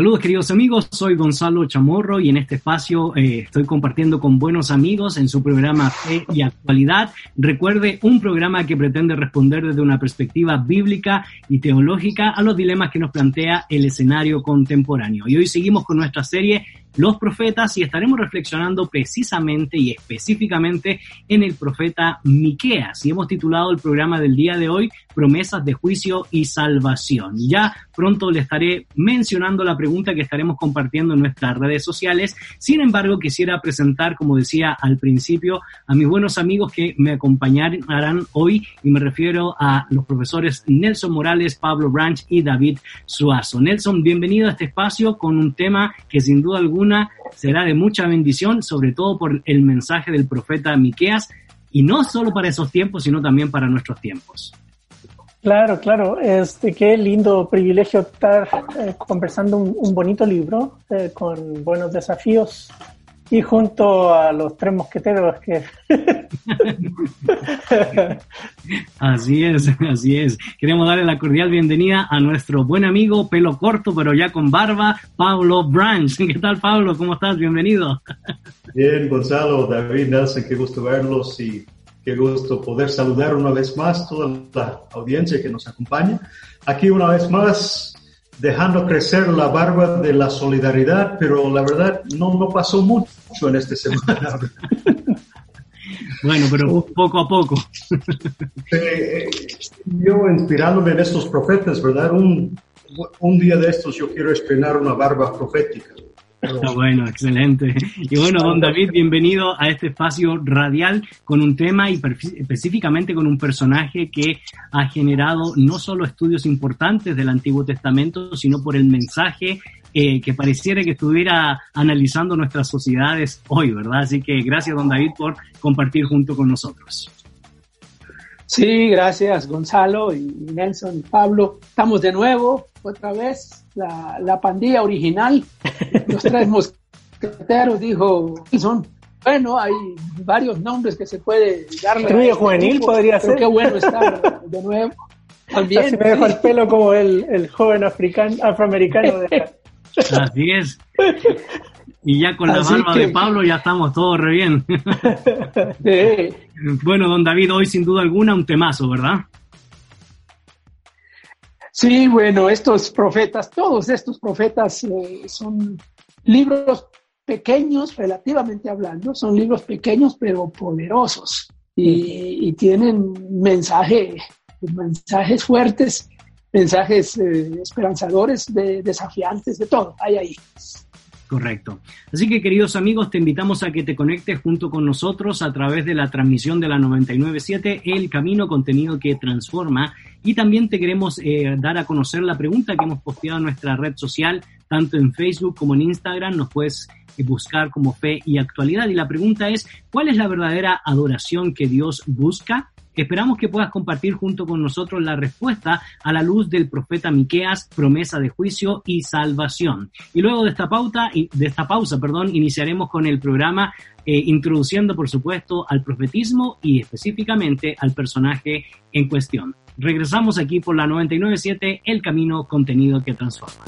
Saludos queridos amigos, soy Gonzalo Chamorro y en este espacio eh, estoy compartiendo con buenos amigos en su programa Fe y Actualidad. Recuerde, un programa que pretende responder desde una perspectiva bíblica y teológica a los dilemas que nos plantea el escenario contemporáneo. Y hoy seguimos con nuestra serie los profetas y estaremos reflexionando precisamente y específicamente en el profeta Miqueas. Y hemos titulado el programa del día de hoy Promesas de juicio y salvación. Ya pronto le estaré mencionando la pregunta que estaremos compartiendo en nuestras redes sociales. Sin embargo, quisiera presentar, como decía al principio, a mis buenos amigos que me acompañarán hoy y me refiero a los profesores Nelson Morales, Pablo Branch y David Suazo. Nelson, bienvenido a este espacio con un tema que sin duda alguna una será de mucha bendición, sobre todo por el mensaje del profeta Miqueas, y no solo para esos tiempos, sino también para nuestros tiempos. Claro, claro. Este, qué lindo privilegio estar eh, conversando un, bonito libro eh, con buenos desafíos y junto a los tres mosqueteros que... así es, así es. Queremos darle la cordial bienvenida a nuestro buen amigo, pelo corto, pero ya con barba, Pablo Branch. ¿Qué tal, Pablo? ¿Cómo estás? Bienvenido. Bien, Gonzalo, David, Nelson, qué gusto verlos y qué gusto poder saludar una vez más toda la audiencia que nos acompaña. Aquí una vez más dejando crecer la barba de la solidaridad, pero la verdad no, no pasó mucho en esta semana. Bueno, pero poco a poco. Eh, yo inspirándome en estos profetas, ¿verdad? Un, un día de estos yo quiero estrenar una barba profética. Está bueno, excelente. Y bueno, don David, bienvenido a este espacio radial con un tema y específicamente con un personaje que ha generado no solo estudios importantes del Antiguo Testamento, sino por el mensaje eh, que pareciera que estuviera analizando nuestras sociedades hoy, ¿verdad? Así que gracias, don David, por compartir junto con nosotros. Sí, gracias Gonzalo y Nelson y Pablo. Estamos de nuevo, otra vez, la, la pandilla original, los tres mosqueteros, dijo Nelson. Bueno, hay varios nombres que se puede darle. Río este juvenil podría ser. Qué bueno estar de nuevo. También. me dejo el pelo como el, el joven africano, afroamericano. De... Así es. Y ya con la barba de Pablo ya estamos todos re bien. Bueno, don David, hoy sin duda alguna un temazo, ¿verdad? Sí, bueno, estos profetas, todos estos profetas eh, son libros pequeños, relativamente hablando, son libros pequeños pero poderosos y, tienen mensaje, mensajes fuertes, mensajes eh, esperanzadores, de, desafiantes, de todo, hay ahí. Correcto. Así que queridos amigos, te invitamos a que te conectes junto con nosotros a través de la transmisión de la 997, El Camino, contenido que transforma. Y también te queremos eh, dar a conocer la pregunta que hemos posteado en nuestra red social, tanto en Facebook como en Instagram. Nos puedes eh, buscar como fe y actualidad. Y la pregunta es, ¿cuál es la verdadera adoración que Dios busca? Esperamos que puedas compartir junto con nosotros la respuesta a la luz del profeta Miqueas, promesa de juicio y salvación. Y luego de esta pauta, de esta pausa, perdón, iniciaremos con el programa eh, introduciendo, por supuesto, al profetismo y específicamente al personaje en cuestión. Regresamos aquí por la 997, El Camino, contenido que transforma.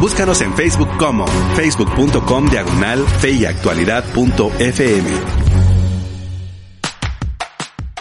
Búscanos en Facebook como facebook.com diagonal fe y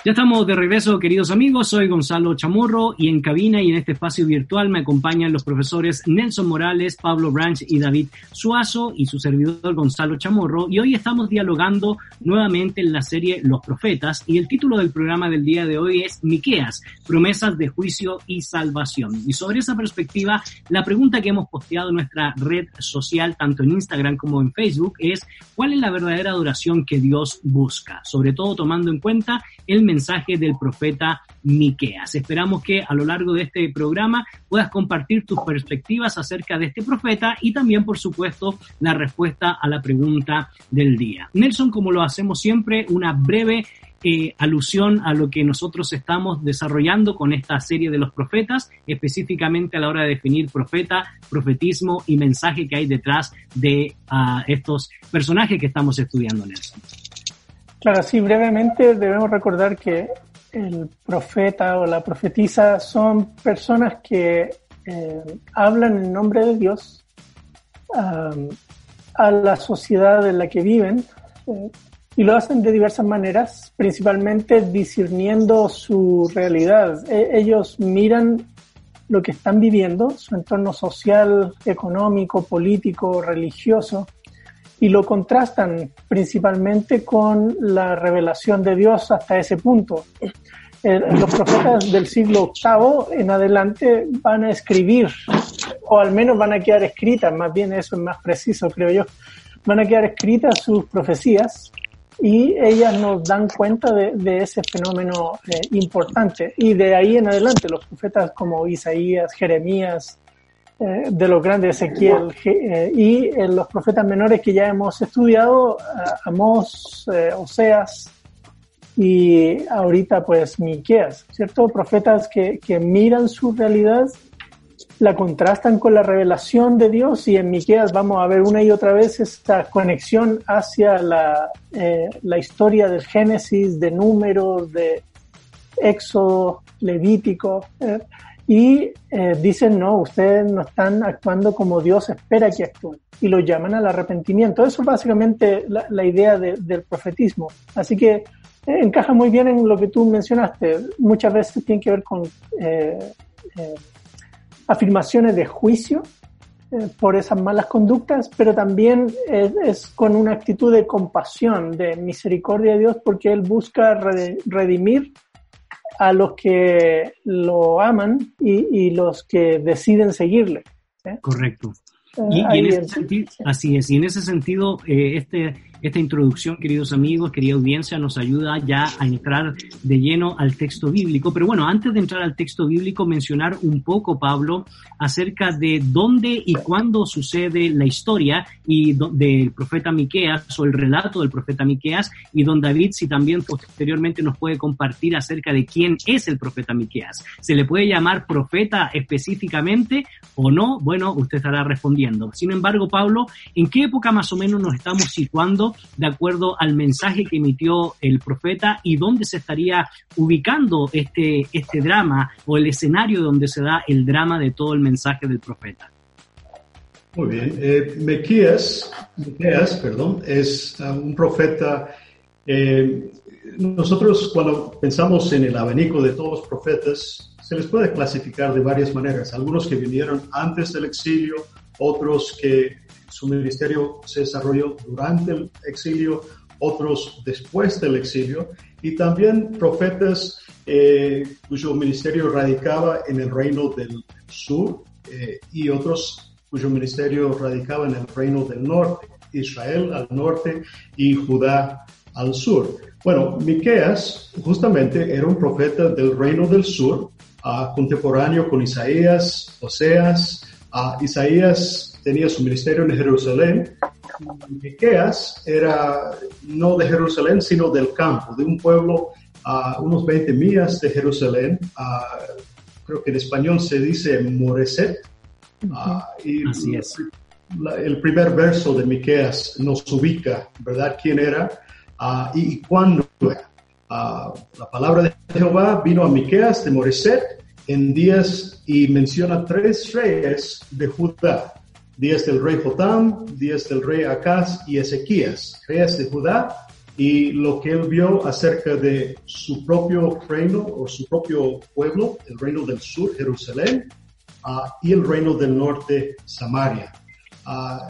Ya estamos de regreso, queridos amigos. Soy Gonzalo Chamorro y en cabina y en este espacio virtual me acompañan los profesores Nelson Morales, Pablo Branch y David Suazo y su servidor Gonzalo Chamorro. Y hoy estamos dialogando nuevamente en la serie Los Profetas y el título del programa del día de hoy es Miqueas, promesas de juicio y salvación. Y sobre esa perspectiva, la pregunta que hemos posteado en nuestra red social, tanto en Instagram como en Facebook, es ¿cuál es la verdadera adoración que Dios busca? Sobre todo tomando en cuenta el mensaje del profeta Miqueas. Esperamos que a lo largo de este programa puedas compartir tus perspectivas acerca de este profeta y también, por supuesto, la respuesta a la pregunta del día. Nelson, como lo hacemos siempre, una breve eh, alusión a lo que nosotros estamos desarrollando con esta serie de los profetas, específicamente a la hora de definir profeta, profetismo y mensaje que hay detrás de ah, estos personajes que estamos estudiando, Nelson. Claro, sí, brevemente debemos recordar que el profeta o la profetisa son personas que eh, hablan en nombre de Dios a la sociedad en la que viven eh, y lo hacen de diversas maneras, principalmente discerniendo su realidad. E, ellos miran lo que están viviendo, su entorno social, económico, político, religioso, y lo contrastan principalmente con la revelación de Dios hasta ese punto. Eh, los profetas del siglo VIII en adelante van a escribir, o al menos van a quedar escritas, más bien eso es más preciso, creo yo, van a quedar escritas sus profecías y ellas nos dan cuenta de, ese fenómeno eh, importante. Y de ahí en adelante, los profetas como Isaías, Jeremías, eh, de los grandes Ezequiel eh, y en eh, los profetas menores que ya hemos estudiado, Amós, Oseas y ahorita pues Miqueas, ¿cierto? Profetas que, que miran su realidad, la contrastan con la revelación de Dios y en Miqueas vamos a ver una y otra vez esta conexión hacia la, la historia del Génesis, de números, de Éxodo, Levítico y eh, dicen, no, ustedes no están actuando como Dios espera que actúen y lo llaman al arrepentimiento. Eso es básicamente la, idea del profetismo. Así que eh, encaja muy bien en lo que tú mencionaste. Muchas veces tiene que ver con eh, afirmaciones de juicio por esas malas conductas, pero también es, con una actitud de compasión, de misericordia de Dios, porque Él busca redimir a los que lo aman y, los que deciden seguirle. Correcto. Eh, y, en ese sentido, así es, y en ese sentido, eh, este esta introducción, queridos amigos, querida audiencia, nos ayuda ya a entrar de lleno al texto bíblico. Pero bueno, antes de entrar al texto bíblico, mencionar un poco, Pablo, acerca de dónde y cuándo sucede la historia y del profeta Miqueas o el relato del profeta Miqueas y don David, si también posteriormente nos puede compartir acerca de quién es el profeta Miqueas. ¿Se le puede llamar profeta específicamente o no? Bueno, usted estará respondiendo. Sin embargo, Pablo, ¿en qué época más o menos nos estamos situando de acuerdo al mensaje que emitió el profeta y dónde se estaría ubicando este, este drama o el escenario donde se da el drama de todo el mensaje del profeta. Muy bien. Eh, Mequías, perdón, es uh, un profeta. Eh, nosotros cuando pensamos en el abanico de todos los profetas, se les puede clasificar de varias maneras. Algunos que vinieron antes del exilio, otros que su ministerio se desarrolló durante el exilio, otros después del exilio, y también profetas eh, cuyo ministerio radicaba en el reino del sur eh, y otros cuyo ministerio radicaba en el reino del norte, Israel al norte y Judá al sur. Bueno, Miqueas justamente era un profeta del reino del sur, uh, contemporáneo con Isaías, Oseas. Uh, Isaías tenía su ministerio en Jerusalén. Miqueas era no de Jerusalén, sino del campo, de un pueblo a unos 20 millas de Jerusalén. creo que en español se dice Moreset. y Así es. el primer verso de Miqueas nos ubica, ¿verdad? ¿Quién era y, cuándo era? la palabra de Jehová vino a Miqueas de Moreset en días y menciona tres reyes de Judá días del rey Jotam, días del rey Acaz y Ezequías, reyes de Judá y lo que él vio acerca de su propio reino o su propio pueblo, el reino del sur, Jerusalén, ah, y el reino del norte, Samaria. Ah,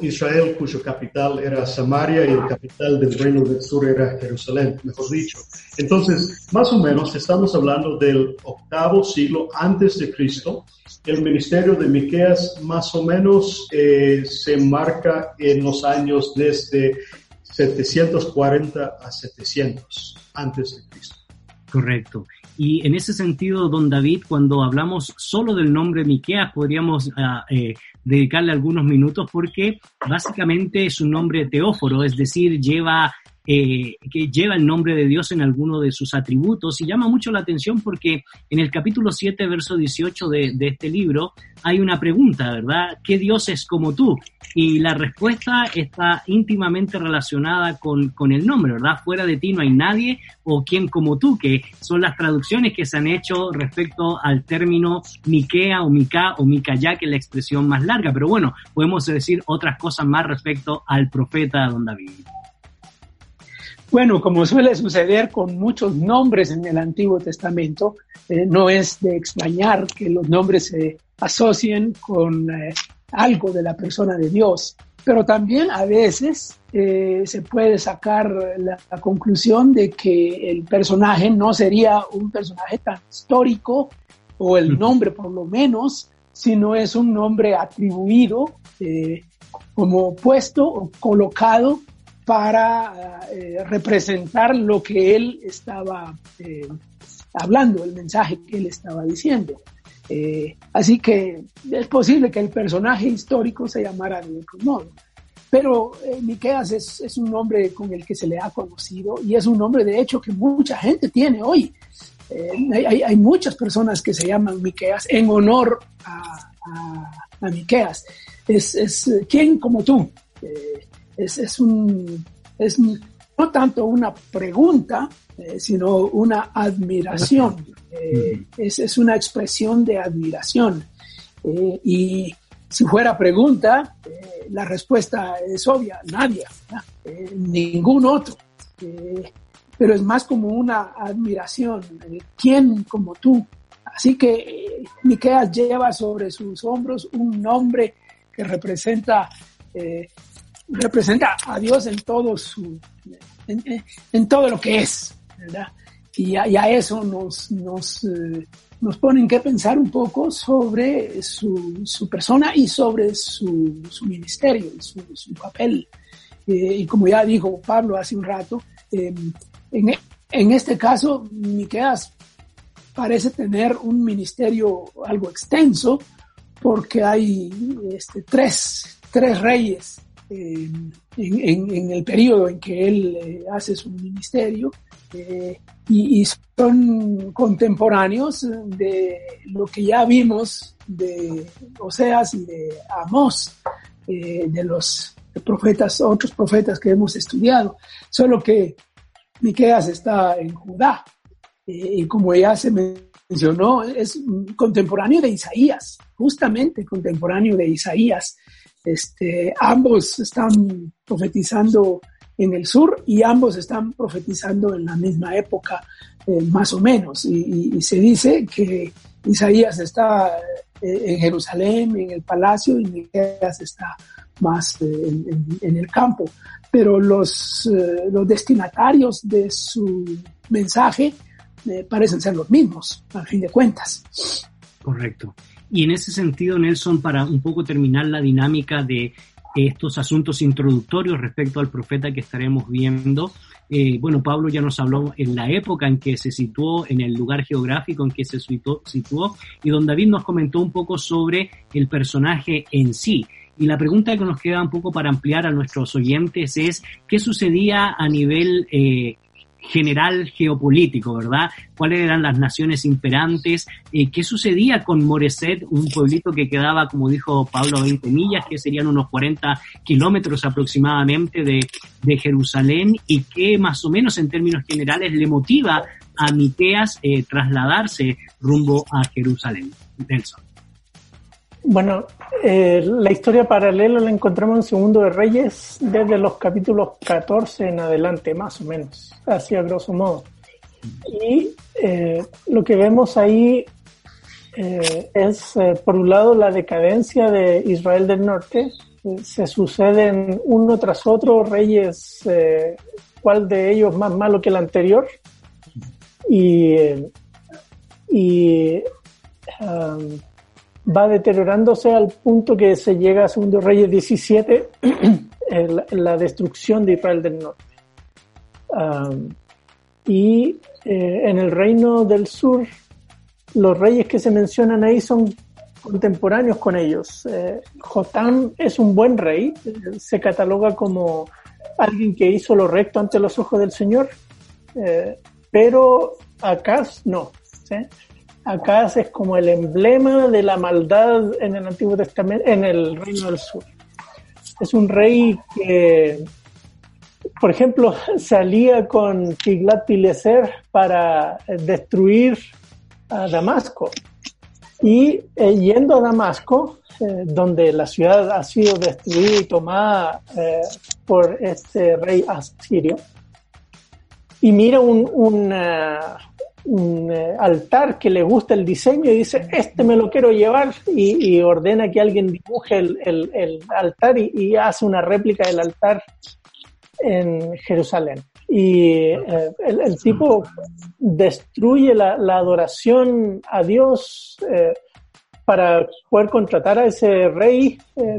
Israel, cuyo capital era Samaria y el capital del reino del sur era Jerusalén, mejor dicho. Entonces, más o menos estamos hablando del octavo siglo antes de Cristo. El ministerio de Miqueas más o menos eh, se marca en los años desde 740 a 700 antes de Cristo. Correcto. Y en ese sentido, don David, cuando hablamos solo del nombre Miqueas, podríamos ah, eh, dedicarle algunos minutos porque básicamente es un nombre teóforo, es decir, lleva eh, que lleva el nombre de Dios en alguno de sus atributos y llama mucho la atención porque en el capítulo 7, verso 18 de, de, este libro hay una pregunta, ¿verdad? ¿Qué Dios es como tú? Y la respuesta está íntimamente relacionada con, con el nombre, ¿verdad? Fuera de ti no hay nadie o quien como tú, que son las traducciones que se han hecho respecto al término Miquea o Mica o Micaya, que es la expresión más larga, pero bueno, podemos decir otras cosas más respecto al profeta don David. Bueno, como suele suceder con muchos nombres en el Antiguo Testamento, eh, no es de extrañar que los nombres se asocien con eh, algo de la persona de Dios, pero también a veces eh, se puede sacar la, la, conclusión de que el personaje no sería un personaje tan histórico, o el nombre por lo menos, sino es un nombre atribuido como puesto o colocado para eh, representar lo que él estaba eh, hablando, el mensaje que él estaba diciendo. Eh, así que es posible que el personaje histórico se llamara de otro modo. Pero Miqueas es, es, un nombre con el que se le ha conocido y es un nombre de hecho que mucha gente tiene hoy. Hay, hay, muchas personas que se llaman Miqueas en honor a, a, a Miqueas. Es, es ¿quién como tú? Es, es, un, es no tanto una pregunta, eh, sino una admiración. Eh, es, es, una expresión de admiración. Eh, y si fuera pregunta, eh, la respuesta es obvia, nadie, ningún otro. pero es más como una admiración. ¿Quién como tú? Así que Miqueas lleva sobre sus hombros un nombre que representa eh, representa a Dios en todo su, en, todo lo que es, ¿verdad? Y a, eso nos, nos, eh, nos ponen que pensar un poco sobre su, su persona y sobre su, su ministerio, su, su papel. Eh, y como ya dijo Pablo hace un rato, eh, en, en este caso, Miqueas parece tener un ministerio algo extenso porque hay este, tres, tres reyes en, en, el periodo en que él eh, hace su ministerio eh, y, y, son contemporáneos de lo que ya vimos de Oseas y de Amós, eh, de los profetas, otros profetas que hemos estudiado, solo que Miqueas está en Judá y como ya se mencionó, es contemporáneo de Isaías, justamente contemporáneo de Isaías. Este, ambos están profetizando en el sur y ambos están profetizando en la misma época, eh, más o menos. Y, y, se dice que Isaías está eh, en Jerusalén, en el palacio, y Miqueas está más eh, en, el campo. Pero los, los destinatarios de su mensaje parecen ser los mismos, al fin de cuentas. Correcto. Y en ese sentido, Nelson, para un poco terminar la dinámica de estos asuntos introductorios respecto al profeta que estaremos viendo, eh, bueno, Pablo ya nos habló en la época en que se situó, en el lugar geográfico en que se situó, y don David nos comentó un poco sobre el personaje en sí. Y la pregunta que nos queda un poco para ampliar a nuestros oyentes es, ¿qué sucedía a nivel eh, general geopolítico, ¿verdad? ¿Cuáles eran las naciones imperantes? Eh, ¿Qué sucedía con Moreset, un pueblito que quedaba, como dijo Pablo, a 20 millas, que serían unos 40 kilómetros aproximadamente de, de, Jerusalén? ¿Y qué más o menos en términos generales le motiva a Miteas eh, trasladarse rumbo a Jerusalén? Nelson. Bueno, eh, la historia paralela la encontramos en Segundo de Reyes desde los capítulos 14 en adelante, más o menos, así a grosso modo. Y eh, lo que vemos ahí eh, es, por un lado, la decadencia de Israel del Norte. se suceden uno tras otro reyes, cuál de ellos más malo que el anterior. Y, y um, va deteriorándose al punto que se llega a Segundo Reyes 17, la destrucción de Israel del Norte. y eh, en el reino del sur, los reyes que se mencionan ahí son contemporáneos con ellos. Eh, Jotam es un buen rey, se cataloga como alguien que hizo lo recto ante los ojos del Señor, eh, pero Acaz no. Acá es como el emblema de la maldad en el Antiguo Testamento, en el Reino del Sur. Es un rey que, por ejemplo, salía con Tiglat-Pileser para destruir a Damasco. Y eh, yendo a Damasco, eh, donde la ciudad ha sido destruida y tomada eh, por este rey asirio, y mira un, un eh, altar que le gusta el diseño y dice, este me lo quiero llevar y, ordena que alguien dibuje el, altar y, hace una réplica del altar en Jerusalén. Y eh, el, tipo destruye la, adoración a Dios. Eh, para poder contratar a ese rey,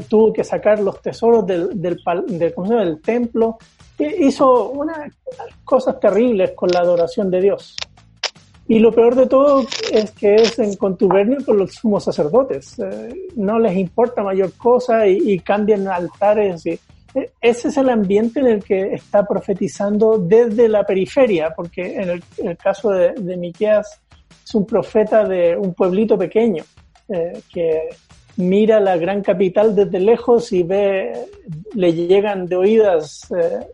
tuvo que sacar los tesoros del, del, del, del templo. hizo unas cosas terribles con la adoración de Dios. Y lo peor de todo es que es en contubernio con los sumos sacerdotes. Eh, no les importa mayor cosa y, cambian altares. Y, e, ese es el ambiente en el que está profetizando desde la periferia, porque en el, caso de, de, Miqueas es un profeta de un pueblito pequeño eh, que mira la gran capital desde lejos y ve, le llegan de oídas eh,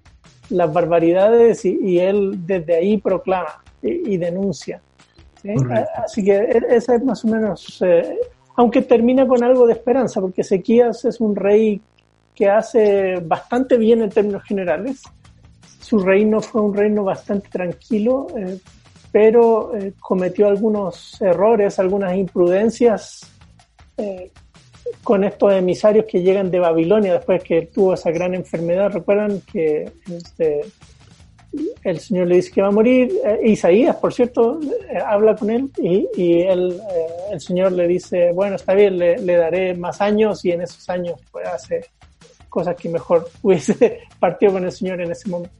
las barbaridades y él desde ahí proclama y, denuncia. Así que e, esa es más o menos, eh, aunque termina con algo de esperanza, porque Ezequías es un rey que hace bastante bien en términos generales. Su reino fue un reino bastante tranquilo, eh, pero eh, cometió algunos errores, algunas imprudencias con estos emisarios que llegan de Babilonia después que tuvo esa gran enfermedad. Recuerdan que este, el Señor le dice que va a morir. Eh, Isaías, por cierto, eh, habla con él y, y él, eh, el Señor le dice, bueno, está bien, le, daré más años y en esos años puede hacer cosas que mejor hubiese partido con el Señor en ese momento.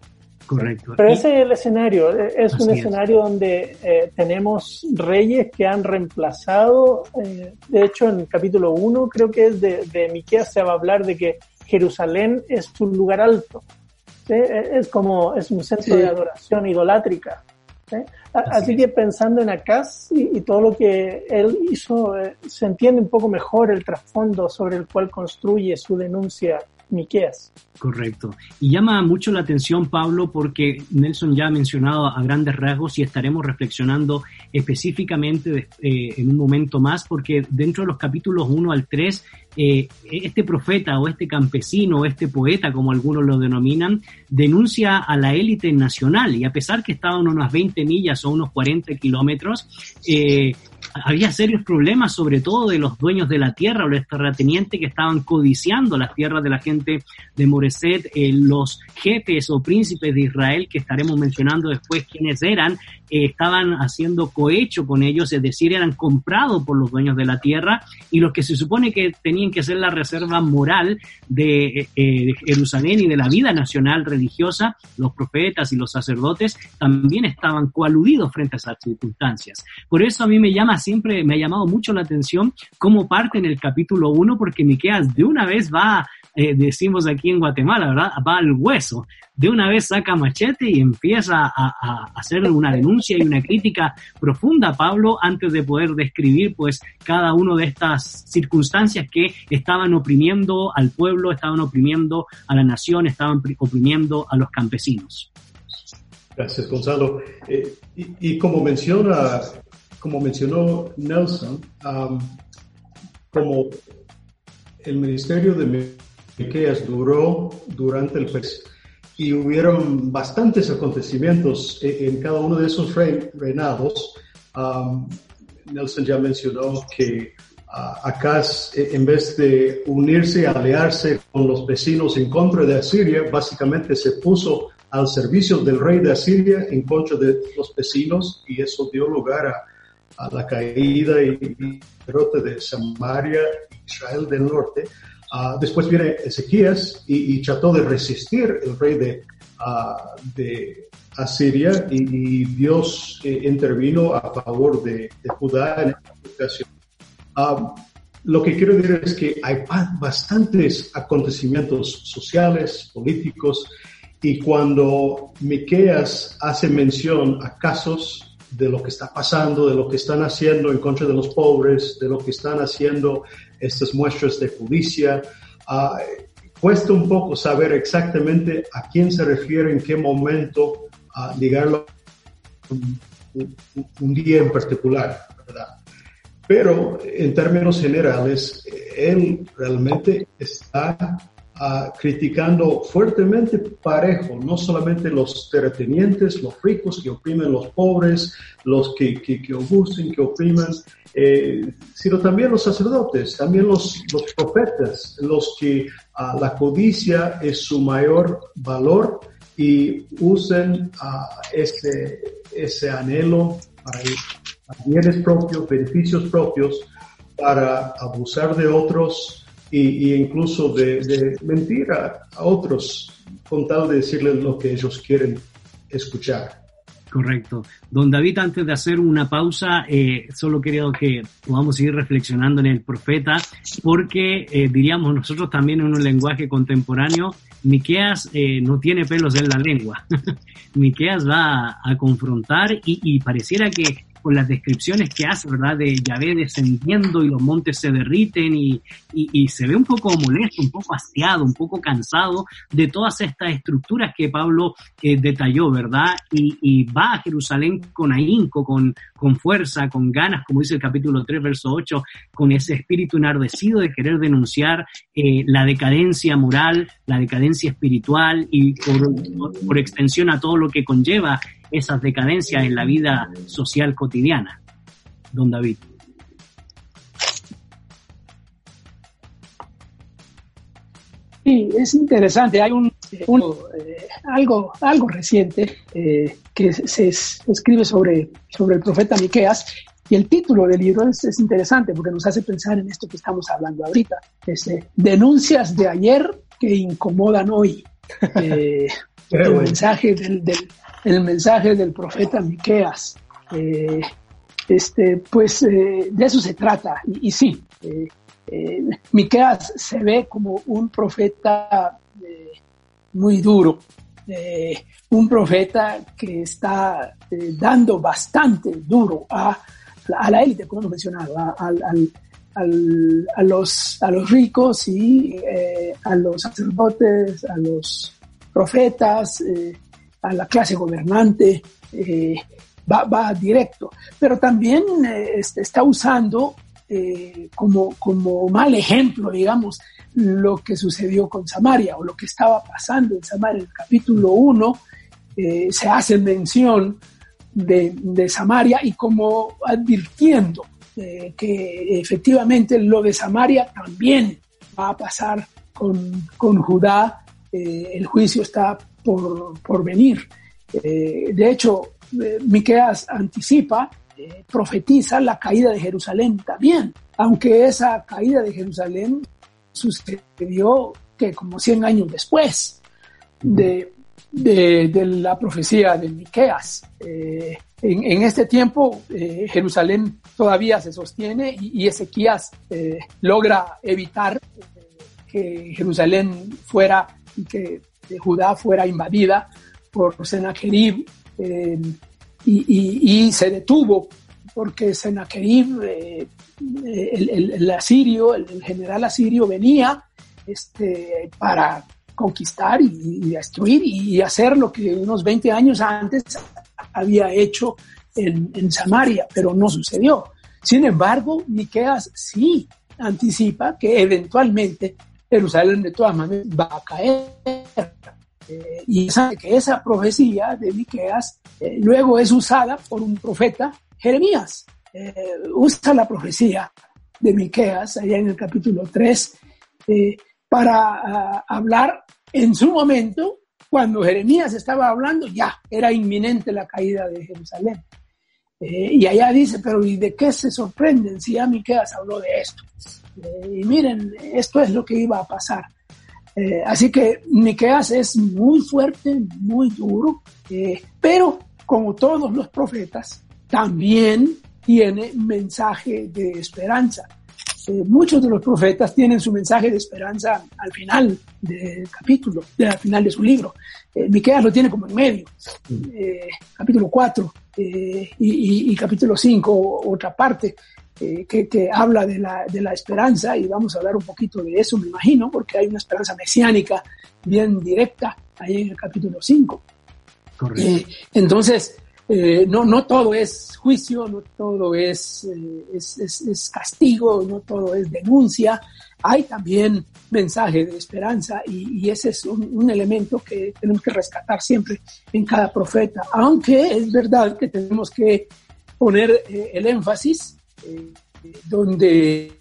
Correcto. Pero ese es el escenario, es un escenario donde tenemos reyes que han reemplazado, de hecho en el capítulo 1 creo que es de, de Miqueas se va a hablar de que Jerusalén es un lugar alto es como, es un centro de adoración idolátrica. Así, que pensando en Acaz y, todo lo que él hizo, eh, se entiende un poco mejor el trasfondo sobre el cual construye su denuncia Miqueas. Correcto. Y llama mucho la atención, Pablo, porque Nelson ya ha mencionado a grandes rasgos y estaremos reflexionando específicamente eh, en un momento más, porque dentro de los capítulos 1 al 3, eh, este profeta o este campesino o este poeta, como algunos lo denominan, denuncia a la élite nacional y a pesar que estaban unas 20 millas o unos 40 kilómetros, eh, había serios problemas, sobre todo de los dueños de la tierra o los terratenientes que estaban codiciando las tierras de la gente de Moreset, eh, los jefes o príncipes de Israel, que estaremos mencionando después quiénes eran, estaban haciendo cohecho con ellos, es decir, eran comprados por los dueños de la tierra y los que se supone que tenían que ser la reserva moral de, eh, de Jerusalén y de la vida nacional religiosa, los profetas y los sacerdotes también estaban coaludidos frente a esas circunstancias. Por eso a mí me llama siempre, me ha llamado mucho la atención cómo parte en el capítulo 1, porque Miqueas de una vez va, eh, decimos aquí en Guatemala, ¿verdad? Va al hueso. De una vez saca machete y empieza a, hacer una denuncia y una crítica profunda Pablo antes de poder describir pues cada una de estas circunstancias que estaban oprimiendo al pueblo, estaban oprimiendo a la nación, estaban oprimiendo a los campesinos. Gracias, Gonzalo. Eh, y, como menciona como mencionó Nelson, como el ministerio de Miqueas duró durante el y hubieron bastantes acontecimientos en, cada uno de esos reinados. Nelson ya mencionó que acá en vez de unirse, aliarse con los vecinos en contra de Asiria, básicamente se puso al servicio del rey de Asiria en contra de los vecinos y eso dio lugar a, la caída y, derrota de Samaria, Israel del norte. Ah, después viene Ezequías y, trató de resistir el rey de, uh, de Asiria y, Dios eh, intervino a favor de, Judá en esta ocasión. Ah, lo que quiero decir es que hay bastantes acontecimientos sociales, políticos, y cuando Miqueas hace mención a casos de lo que está pasando, de lo que están haciendo en contra de los pobres, de lo que están haciendo estas muestras de justicia, uh, cuesta un poco saber exactamente a quién se refiere, en qué momento, uh, ligarlo un, un, día en particular, ¿verdad? Pero en términos generales, él realmente está criticando fuertemente parejo, no solamente los terratenientes, los ricos que oprimen los pobres, los que, que, que que oprimen, eh, sino también los sacerdotes, también los, los profetas, los que uh, la codicia es su mayor valor y usen uh, ese, ese anhelo para bienes propios, beneficios propios, para abusar de otros, y, incluso de, mentir a, otros con tal de decirles lo que ellos quieren escuchar. Correcto. Don David, antes de hacer una pausa, eh, solo quería que podamos seguir reflexionando en el profeta, porque eh, diríamos nosotros también en un lenguaje contemporáneo, Miqueas eh, no tiene pelos en la lengua. Miqueas va a, confrontar y, y, pareciera que con las descripciones que hace, ¿verdad? De Yahvé descendiendo y los montes se derriten y, y, se ve un poco molesto, un poco hastiado, un poco cansado de todas estas estructuras que Pablo eh, detalló, ¿verdad? Y, va a Jerusalén con ahínco, con, con fuerza, con ganas, como dice el capítulo 3, verso 8, con ese espíritu enardecido de querer denunciar eh, la decadencia moral, la decadencia espiritual y por extensión a todo lo que conlleva esas decadencias en la vida social cotidiana, don David. Sí, es interesante. Hay un, eh, algo, algo reciente eh, que se, escribe sobre, sobre el profeta Miqueas y el título del libro es, interesante porque nos hace pensar en esto que estamos hablando ahorita. Este, denuncias de ayer que incomodan hoy. Eh, el mensaje del, el mensaje del profeta Miqueas. Eh, este, pues eh, de eso se trata. Y, sí, eh, Miqueas se ve como un profeta muy duro, un profeta que está dando bastante duro a, a la élite, como hemos mencionado, a, a, los, a los ricos y a los sacerdotes, a los profetas, a la clase gobernante, eh, va, directo, pero también eh, este, está usando eh, como, como mal ejemplo, digamos, lo que sucedió con Samaria o lo que estaba pasando en Samaria. En el capítulo 1 se hace mención de, de, Samaria y como advirtiendo que efectivamente lo de Samaria también va a pasar con, con Judá. el juicio está por, venir. Eh, de hecho, eh, Miqueas anticipa, eh, profetiza la caída de Jerusalén también, aunque esa caída de Jerusalén sucedió que como 100 años después de, de, la profecía de Miqueas. En, este tiempo Jerusalén todavía se sostiene y, y Ezequías logra evitar que Jerusalén fuera y que Judá fuera invadida por Sennacherib eh, y, se detuvo porque Sennacherib, eh, el, asirio, el, general asirio venía este, para conquistar y, destruir y hacer lo que unos 20 años antes había hecho en, en Samaria, pero no sucedió. Sin embargo, Miqueas sí anticipa que eventualmente Jerusalén de todas maneras va a caer. Eh, y sabe que esa profecía de Miqueas eh, luego es usada por un profeta, Jeremías. Eh, usa la profecía de Miqueas allá en el capítulo 3 para ah, hablar en su momento, cuando Jeremías estaba hablando, ya era inminente la caída de Jerusalén. y allá dice, pero ¿y de qué se sorprenden si ya Miqueas habló de esto? y miren, esto es lo que iba a pasar. Eh, así que Miqueas es muy fuerte, muy duro, eh, pero como todos los profetas, también tiene mensaje de esperanza. Eh, muchos de los profetas tienen su mensaje de esperanza al final del capítulo, al final de su libro. Miqueas lo tiene como en medio, capítulo 4 y, y, capítulo 5, otra parte. Eh, que, habla de la, de la, esperanza y vamos a hablar un poquito de eso, me imagino, porque hay una esperanza mesiánica bien directa ahí en el capítulo 5. Eh, entonces, eh, no, no todo es juicio, no todo es, es, es, castigo, no todo es denuncia, hay también mensaje de esperanza y, ese es un, un, elemento que tenemos que rescatar siempre en cada profeta, aunque es verdad que tenemos que poner el énfasis eh, donde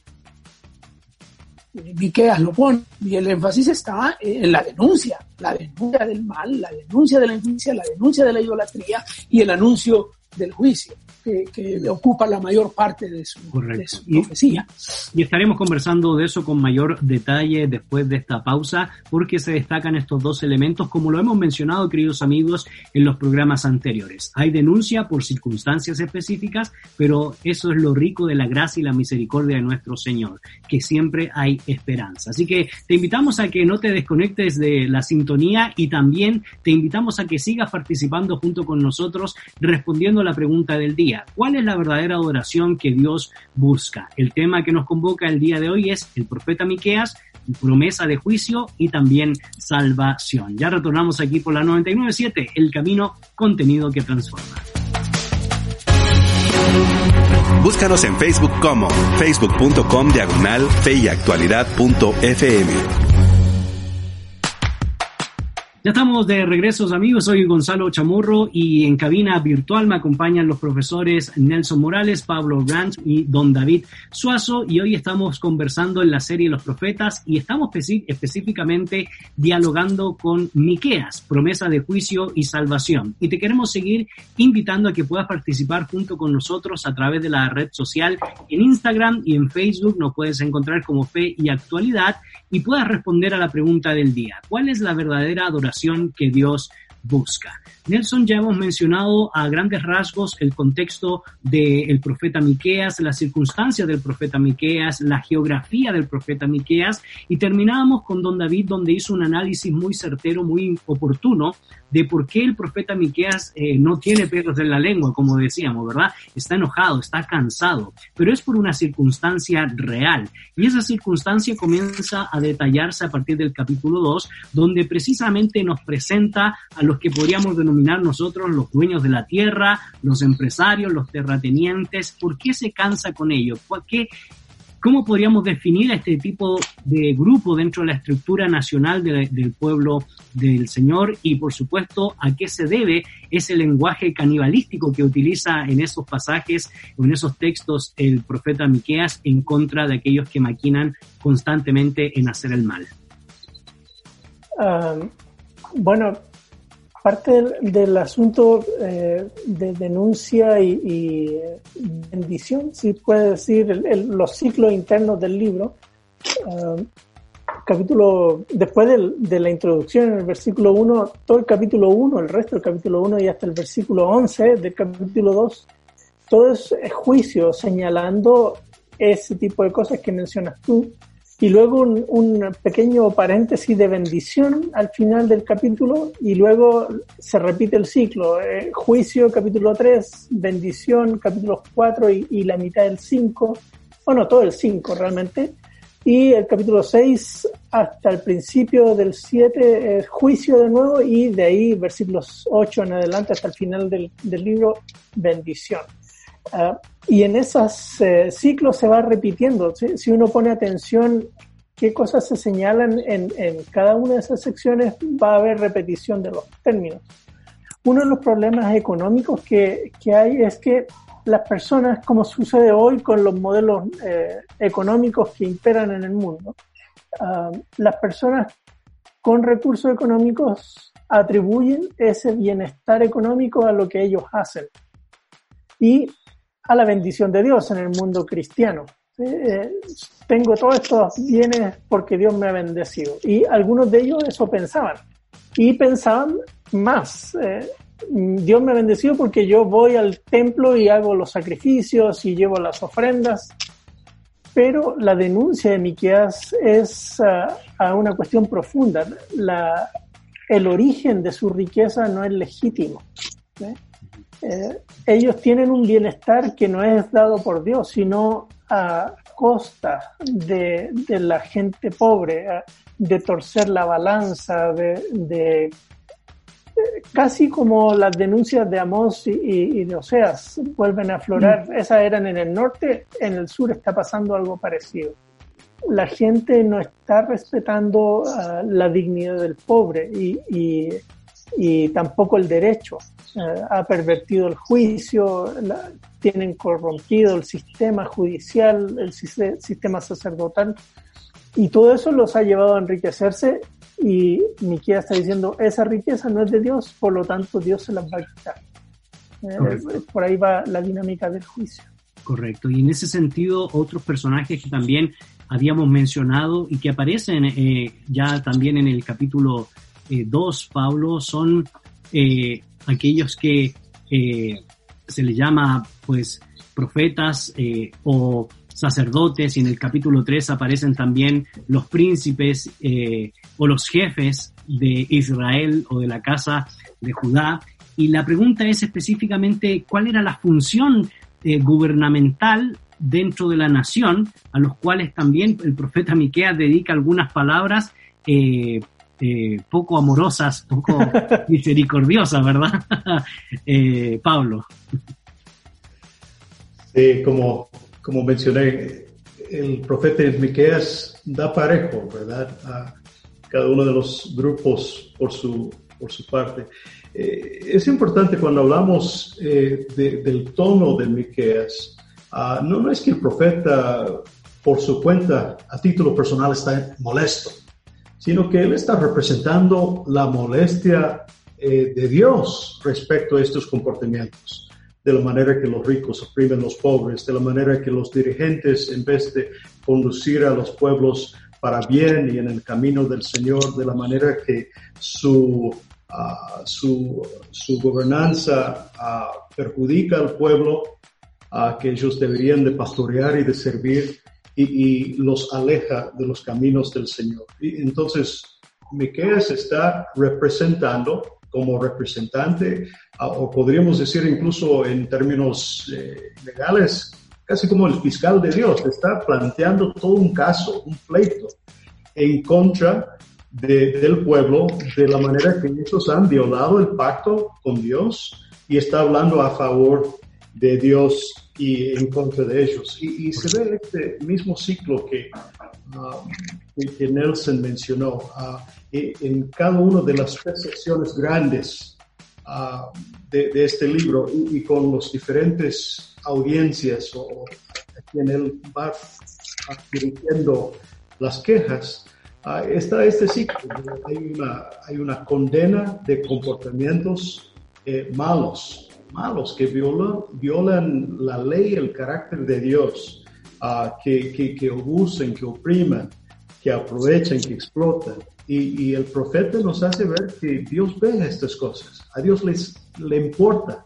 Miqueas lo pone, y el énfasis está en la denuncia, la denuncia del mal, la denuncia de la injusticia, la denuncia de la idolatría y el anuncio del juicio que, ocupa la mayor parte de su, profecía. Y, estaremos conversando de eso con mayor detalle después de esta pausa, porque se destacan estos dos elementos, como lo hemos mencionado, queridos amigos, en los programas anteriores. Hay denuncia por circunstancias específicas, pero eso es lo rico de la gracia y la misericordia de nuestro Señor, que siempre hay esperanza. Así que te invitamos a que no te desconectes de la sintonía y también te invitamos a que sigas participando junto con nosotros, respondiendo a la pregunta del día ¿Cuál es la verdadera adoración que Dios busca? El tema que nos convoca el día de hoy es el profeta Miqueas, promesa de juicio y también salvación. Ya retornamos aquí por la 997, el camino contenido que transforma. Búscanos en Facebook como facebook.com diagonal Ya estamos de regreso, amigos. Soy Gonzalo Chamorro y en cabina virtual me acompañan los profesores Nelson Morales, Pablo Grant y Don David Suazo. Y hoy estamos conversando en la serie Los Profetas y estamos específicamente dialogando con Miqueas, promesa de juicio y salvación. Y te queremos seguir invitando a que puedas participar junto con nosotros a través de la red social en Instagram y en Facebook. Nos puedes encontrar como Fe y Actualidad y puedas responder a la pregunta del día. ¿Cuál es la verdadera adoración que Dios busca. Nelson, ya hemos mencionado a grandes rasgos el contexto del profeta Miqueas, las circunstancias del profeta Miqueas, la geografía del profeta Miqueas y terminábamos con don David donde hizo un análisis muy certero, muy oportuno de por qué el profeta Miqueas eh, no tiene pelos en la lengua, como decíamos, ¿verdad? Está enojado, está cansado, pero es por una circunstancia real. Y esa circunstancia comienza a detallarse a partir del capítulo 2, donde precisamente nos presenta a los que podríamos denominar nosotros los dueños de la tierra, los empresarios, los terratenientes. ¿Por qué se cansa con ellos? ¿Qué, ¿Cómo podríamos definir este tipo de grupo dentro de la estructura nacional del pueblo del Señor? Y por supuesto, ¿a qué se debe ese lenguaje canibalístico que utiliza en esos pasajes o en esos textos el profeta Miqueas en contra de aquellos que maquinan constantemente en hacer el mal? Ah, bueno, Parte del, asunto eh, de denuncia y, bendición, si puede decir, los ciclos internos del libro, uh, capítulo, después de la introducción en el versículo 1, todo el capítulo 1, el resto del capítulo 1 y hasta el versículo 11 del capítulo 2, todo es juicio señalando ese tipo de cosas que mencionas tú y luego un, pequeño paréntesis de bendición al final del capítulo y luego se repite el ciclo. Eh, juicio capítulo 3, bendición capítulo 4 y, la mitad del 5, bueno, todo el 5 realmente. Y el capítulo 6 hasta el principio del 7 es juicio de nuevo y de ahí versículos 8 en adelante hasta el final del, libro bendición. Ah, y en esos eh, ciclos se va repitiendo. Si uno pone atención qué cosas se señalan en, en, cada una de esas secciones, va a haber repetición de los términos. Uno de los problemas económicos que, que hay es que las personas, como sucede hoy con los modelos eh, económicos que imperan en el mundo, uh, las personas con recursos económicos atribuyen ese bienestar económico a lo que ellos hacen y a la bendición de Dios en el mundo cristiano. Eh, tengo todos estos bienes porque Dios me ha bendecido. Y algunos de ellos eso pensaban. Y pensaban más. Eh, Dios me ha bendecido porque yo voy al templo y hago los sacrificios y llevo las ofrendas. Pero la denuncia de Miqueas es uh, a una cuestión profunda. El origen de su riqueza no es legítimo. Eh, ellos tienen un bienestar que no es dado por Dios, sino a costa de, de la gente pobre, de torcer la balanza, de, de casi como las denuncias de Amos y, de Oseas vuelven a aflorar. Mm. Esas eran en el norte, en el sur está pasando algo parecido. La gente no está respetando uh, la dignidad del pobre y, y, y tampoco el derecho. Uh, ha pervertido el juicio, la, tienen corrompido el sistema judicial, el sistema sacerdotal. Y todo eso los ha llevado a enriquecerse y Miquea está diciendo, esa riqueza no es de Dios, por lo tanto Dios se las va a quitar. Eh, por ahí va la dinámica del juicio. Correcto. Y en ese sentido, otros personajes que también habíamos mencionado y que aparecen eh, ya también en el capítulo 2, eh, Pablo, son aquellos que se les llama pues profetas o sacerdotes y en el capítulo 3 aparecen también los príncipes eh, o los jefes de Israel o de la casa de Judá. Y la pregunta es específicamente cuál era la función eh, gubernamental dentro de la nación, a los cuales también el profeta Miqueas dedica algunas palabras eh, poco amorosas, poco misericordiosas, ¿verdad? Pablo. Sí, como como mencioné, el profeta Miqueas da parejo, ¿verdad? A cada uno de los grupos por su, por su parte. Eh, es importante cuando hablamos eh, del tono de Miqueas, uh, no, no es que el profeta por su cuenta, a título personal, está molesto, sino que él está representando la molestia eh, de Dios respecto a estos comportamientos. De la manera que los ricos oprimen a los pobres, de la manera que los dirigentes, en vez de conducir a los pueblos para bien y en el camino del Señor, de la manera que su, uh, su, su, gobernanza uh, perjudica al pueblo, uh, que ellos deberían de pastorear y de servir, y, y, los aleja de los caminos del Señor. Y entonces, Miqueas está representando como representante, o podríamos decir incluso en términos eh, legales, casi como el fiscal de Dios, está planteando todo un caso, un pleito en contra de, del pueblo de la manera que ellos han violado el pacto con Dios y está hablando a favor de Dios y en contra de ellos. Y, y se ve este mismo ciclo que, uh, que Nelson mencionó. Uh, en cada una de las percepciones grandes uh, de, de, este libro y, y, con las diferentes audiencias o a quien él va las quejas, está este ciclo. Hay una, hay una condena de comportamientos eh, malos, malos que violan, violan la ley, el carácter de Dios, uh, que, que, que abusen, que opriman, que aprovechan, que explotan. Y, y, el profeta nos hace ver que Dios ve estas cosas. A Dios les, le importa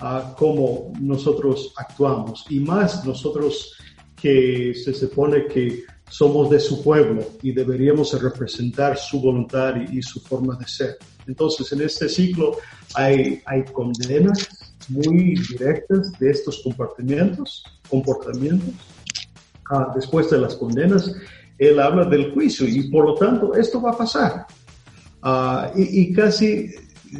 uh, cómo nosotros actuamos. Y más nosotros que se supone que somos de su pueblo y deberíamos representar su voluntad y, y su forma de ser. Entonces, en este ciclo hay, hay condenas muy directas de estos comportamientos, comportamientos. Uh, después de las condenas, él habla del juicio y por lo tanto esto va a pasar. Uh, y, y, casi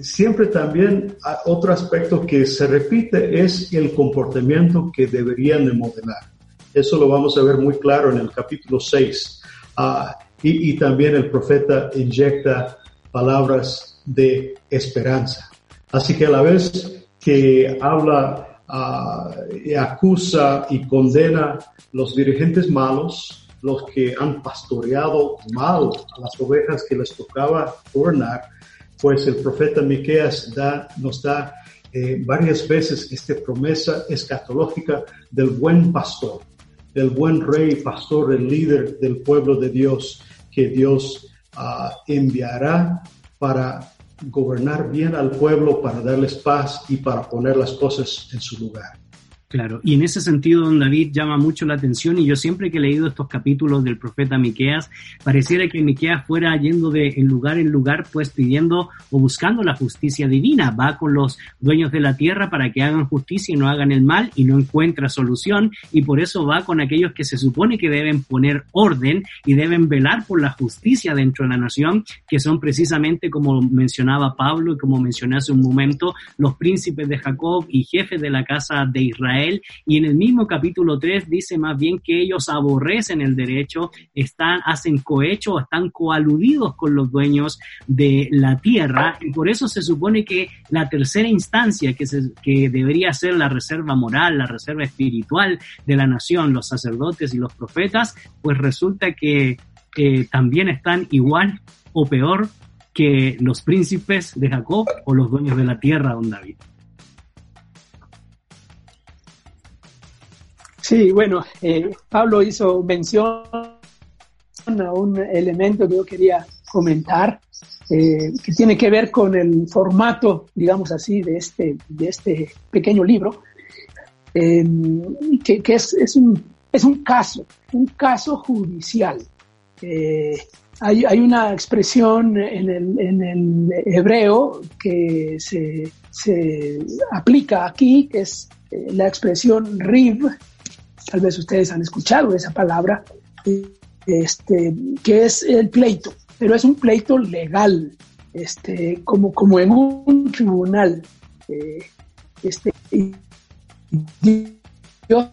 siempre también otro aspecto que se repite es el comportamiento que deberían de modelar. Eso lo vamos a ver muy claro en el capítulo 6. Ah, y, y, también el profeta inyecta palabras de esperanza. Así que a la vez que habla uh, y acusa y condena los dirigentes malos, los que han pastoreado mal a las ovejas que les tocaba gobernar, pues el profeta Miqueas nos da eh, varias veces esta promesa escatológica del buen pastor, del buen rey, pastor, el líder del pueblo de Dios, que Dios uh, enviará para gobernar bien al pueblo, para darles paz y para poner las cosas en su lugar. Claro, y en ese sentido, don David llama mucho la atención y yo siempre que he leído estos capítulos del profeta Miqueas, pareciera que Miqueas fuera yendo de lugar en lugar, pues pidiendo o buscando la justicia divina. Va con los dueños de la tierra para que hagan justicia y no hagan el mal y no encuentra solución y por eso va con aquellos que se supone que deben poner orden y deben velar por la justicia dentro de la nación, que son precisamente como mencionaba Pablo y como mencioné hace un momento, los príncipes de Jacob y jefes de la casa de Israel y en el mismo capítulo 3 dice más bien que ellos aborrecen el derecho, están, hacen cohecho, están coaludidos con los dueños de la tierra y por eso se supone que la tercera instancia que, que debería ser la reserva moral, la reserva espiritual de la nación, los sacerdotes y los profetas, pues resulta que eh, también están igual o peor que los príncipes de Jacob o los dueños de la tierra, don David. Sí, bueno, eh, Pablo hizo mención a un elemento que yo quería comentar, eh, que tiene que ver con el formato, digamos así, de este, de este pequeño libro, em, que, es, es, un, es un caso, un caso judicial. Eh, hay, hay, una expresión en el, en el hebreo que se, se, aplica aquí, que es la expresión riv, tal vez ustedes han escuchado esa palabra, este, que es el pleito, pero es un pleito legal, este, como, como en un tribunal. Eh, este, Dios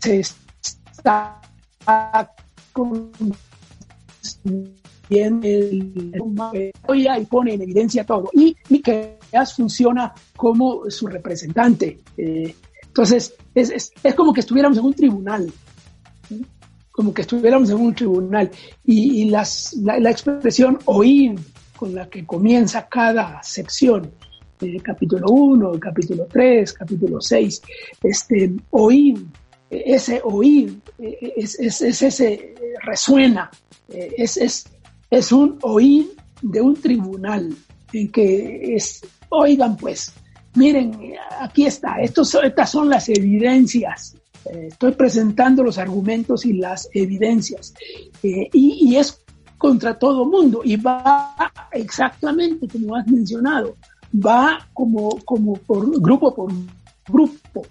se está con bien el, y pone en evidencia todo. Y Miqueas funciona como su representante. Eh, entonces, es, es, es, como que estuviéramos en un tribunal. Como que estuviéramos en un tribunal. Y, y las, la, la, expresión oír con la que comienza cada sección, eh, capítulo 1, capítulo 3, capítulo 6, este, oír, ese oír, es, es, es ese, resuena, es, es, es un oír de un tribunal en que es, oigan pues, miren, aquí está, estos, estas son las evidencias, eh, estoy presentando los argumentos y las evidencias, eh, y, y, es contra todo mundo, y va exactamente como has mencionado, va como, como por grupo por grupo,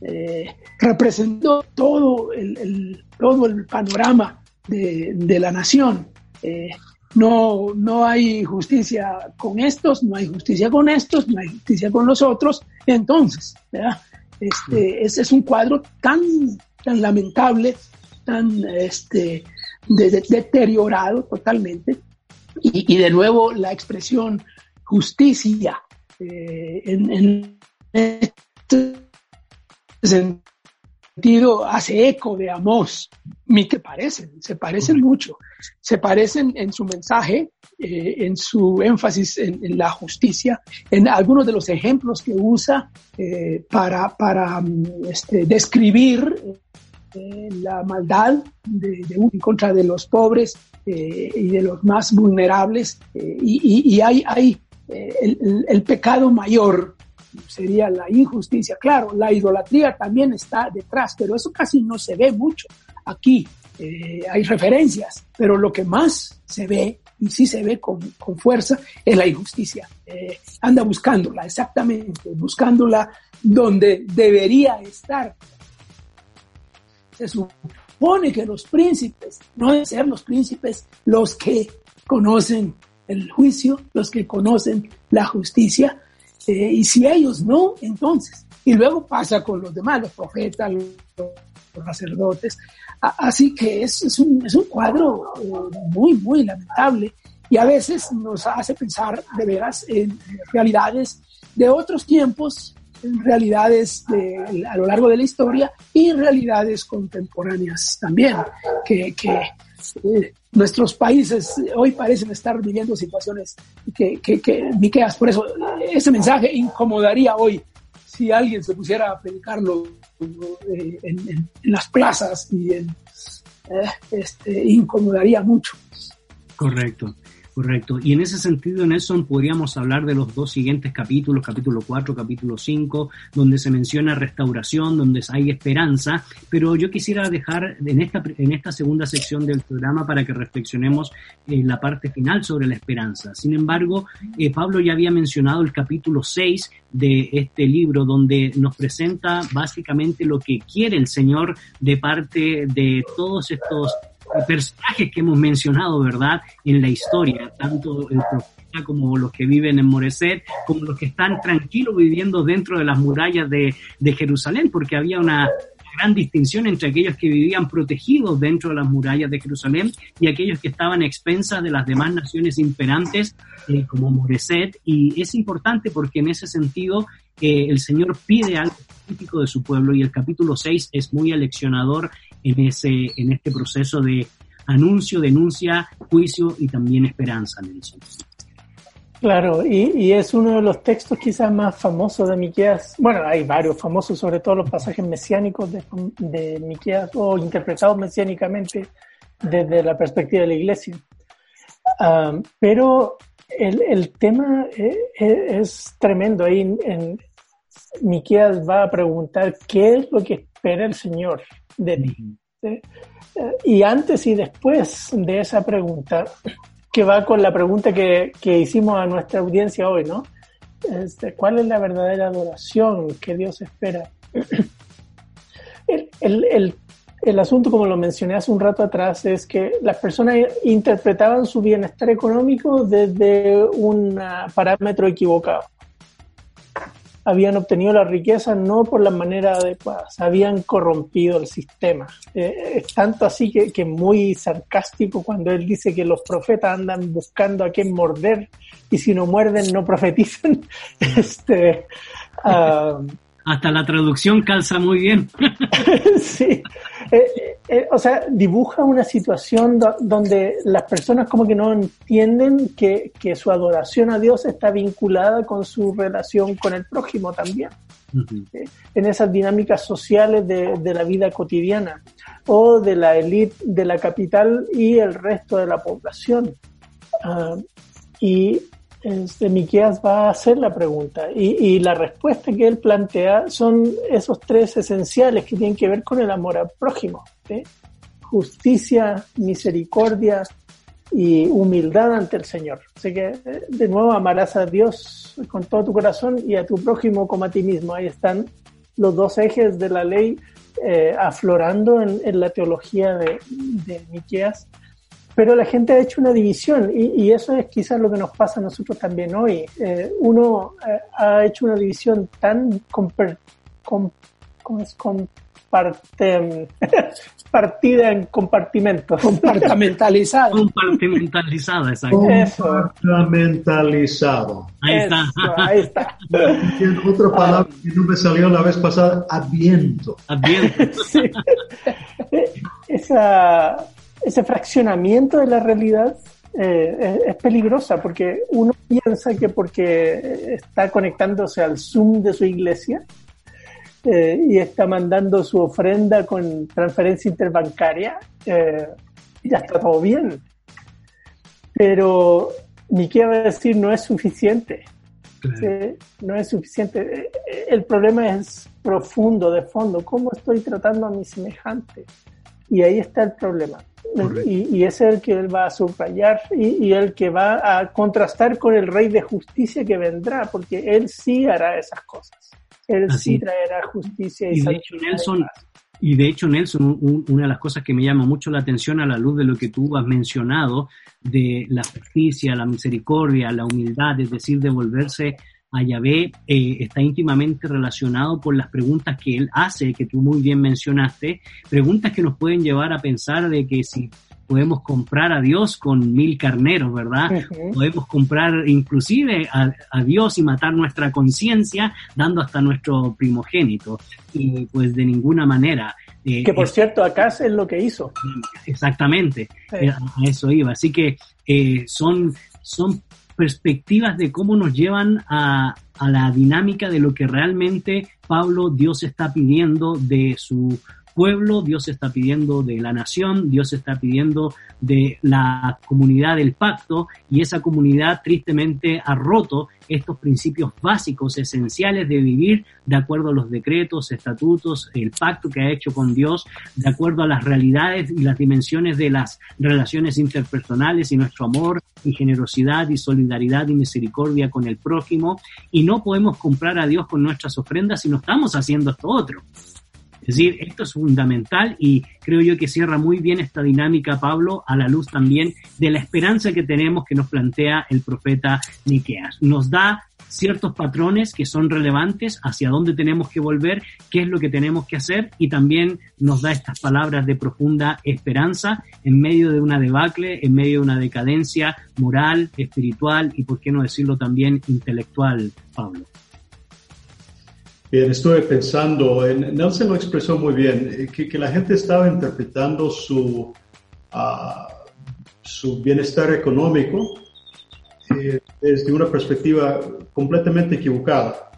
eh, representó todo el, el, todo el panorama de, de la nación. Eh, no, no hay justicia con estos, no hay justicia con estos, no hay justicia con los otros. Entonces, Este, ese es un cuadro tan, tan lamentable, tan este, deteriorado totalmente. Y, de nuevo la expresión justicia eh, en, en este hace eco de Amós. Mi que parecen, se parecen mucho. Se parecen en su mensaje, eh, en su énfasis en, en, la justicia, en algunos de los ejemplos que usa eh, para, para mm, este, describir eh, la maldad de, de, en contra de los pobres y de los más vulnerables. Y, y, y, hay, hay el, el, el pecado mayor sería la injusticia. Claro, la idolatría también está detrás, pero eso casi no se ve mucho. Aquí eh, hay referencias, pero lo que más se ve, y sí se ve con, con fuerza, es la injusticia. Eh, anda buscándola, exactamente, buscándola donde debería estar. Se supone que los príncipes no deben ser los príncipes los que conocen el juicio, los que conocen la justicia, eh, y si ellos no, entonces. Y luego pasa con los demás, los profetas, los, sacerdotes. así que es, es, un, es un cuadro eh, muy, muy lamentable y a veces nos hace pensar de veras en realidades de otros tiempos, en realidades de, a lo largo de la historia y realidades contemporáneas también, que, que eh, nuestros países hoy parecen estar viviendo situaciones que, que, que Miqueas, por eso ese mensaje incomodaría hoy si alguien se pusiera a predicarlo eh, en, en, las plazas y en, eh, este, incomodaría mucho. Correcto. Correcto. Y en ese sentido, Nelson, podríamos hablar de los dos siguientes capítulos, capítulo 4, capítulo 5, donde se menciona restauración, donde hay esperanza, pero yo quisiera dejar en esta, en esta segunda sección del programa para que reflexionemos en la parte final sobre la esperanza. Sin embargo, eh, Pablo ya había mencionado el capítulo 6 de este libro, donde nos presenta básicamente lo que quiere el Señor de parte de todos estos personajes que hemos mencionado, ¿verdad? En la historia, tanto el profeta como los que viven en Moreset, como los que están tranquilos viviendo dentro de las murallas de, Jerusalén, porque había una gran distinción entre aquellos que vivían protegidos dentro de las murallas de Jerusalén y aquellos que estaban expensas de las demás naciones imperantes eh, como Moreset. Y es importante porque en ese sentido eh, el Señor pide algo específico de su pueblo y el capítulo 6 es muy aleccionador en, ese, en este proceso de anuncio, denuncia, juicio y también esperanza, Nelson. Claro, y, y, es uno de los textos quizás más famosos de Miqueas. Bueno, hay varios famosos, sobre todo los pasajes mesiánicos de, de Miqueas o interpretados mesiánicamente desde la perspectiva de la iglesia. Um, pero el, el tema es, eh, es, tremendo. Ahí en, en Miqueas va a preguntar qué es lo que espera el Señor de mí. ¿sí? Y antes y después de esa pregunta, que va con la pregunta que, que hicimos a nuestra audiencia hoy, ¿no? Este, ¿Cuál es la verdadera adoración que Dios espera? El, el, el, el, asunto, como lo mencioné hace un rato atrás, es que las personas interpretaban su bienestar económico desde un parámetro equivocado habían obtenido la riqueza no por la manera adecuada, se habían corrompido el sistema. Eh, es tanto así que, que muy sarcástico cuando él dice que los profetas andan buscando a quién morder y si no muerden no profetizan. este, uh, hasta la traducción calza muy bien. sí. Eh, eh, o sea, dibuja una situación do donde las personas como que no entienden que, que, su adoración a Dios está vinculada con su relación con el prójimo también. Uh. En esas dinámicas sociales de, de, la vida cotidiana o de la élite de la capital y el resto de la población. Uh, y este, Miqueas va a hacer la pregunta y, la respuesta que él plantea son esos tres esenciales que tienen que ver con el amor al prójimo. ¿sí? Justicia, misericordia y humildad ante el Señor. Así que, de nuevo, amarás a Dios con todo tu corazón y a tu prójimo como a ti mismo. Ahí están los dos ejes de la ley eh, aflorando en, en, la teología de, de Miqueas pero la gente ha hecho una división y, y, eso es quizás lo que nos pasa a nosotros también hoy. Eh, uno eh, ha hecho una división tan comper, com, ¿cómo es? Comparte, partida en compartimentos. Compartimentalizada. Compartimentalizada, exacto. Compartimentalizado. Ahí está. Eso, ahí está. Otra palabra que no me salió la vez pasada, adviento. Adviento. sí. Esa ese fraccionamiento de la realidad eh, es, peligrosa porque uno piensa que porque está conectándose al Zoom de su iglesia eh, y está mandando su ofrenda con transferencia interbancaria, eh, ya está todo bien. Pero ni quiero decir no es suficiente. Claro. no es suficiente. El problema es profundo, de fondo. ¿Cómo estoy tratando a mi semejante? Y ahí está el problema. Y, y, es el que él va a subrayar y, y, el que va a contrastar con el rey de justicia que vendrá, porque él sí hará esas cosas. Él Así. sí traerá justicia y, y de hecho, Nelson, Y de hecho, Nelson, una de las cosas que me llama mucho la atención a la luz de lo que tú has mencionado, de la justicia, la misericordia, la humildad, es decir, de volverse a Yahvé, eh, está íntimamente relacionado por las preguntas que él hace, que tú muy bien mencionaste, preguntas que nos pueden llevar a pensar de que si podemos comprar a Dios con mil carneros, ¿verdad? Podemos comprar inclusive a, Dios y matar nuestra conciencia dando hasta nuestro primogénito. Y pues de ninguna manera. Eh, que por cierto, acá es lo que hizo. Exactamente, eh, a eso iba. Así que eh, son, son perspectivas de cómo nos llevan a, a la dinámica de lo que realmente Pablo Dios está pidiendo de su pueblo, Dios está pidiendo de la nación, Dios está pidiendo de la comunidad del pacto y esa comunidad tristemente ha roto estos principios básicos, esenciales de vivir de acuerdo a los decretos, estatutos, el pacto que ha hecho con Dios, de acuerdo a las realidades y las dimensiones de las relaciones interpersonales y nuestro amor y generosidad y solidaridad y misericordia con el prójimo. Y no podemos comprar a Dios con nuestras ofrendas si no estamos haciendo esto otro. Es decir, esto es fundamental y creo yo que cierra muy bien esta dinámica, Pablo, a la luz también de la esperanza que tenemos que nos plantea el profeta Miqueas. Nos da ciertos patrones que son relevantes, hacia dónde tenemos que volver, qué es lo que tenemos que hacer y también nos da estas palabras de profunda esperanza en medio de una debacle, en medio de una decadencia moral, espiritual y, por qué no decirlo también, intelectual, Pablo. Bien, estuve pensando, en, Nelson lo expresó muy bien, eh, que, la gente estaba interpretando su, ah, su bienestar económico eh, desde una perspectiva completamente equivocada.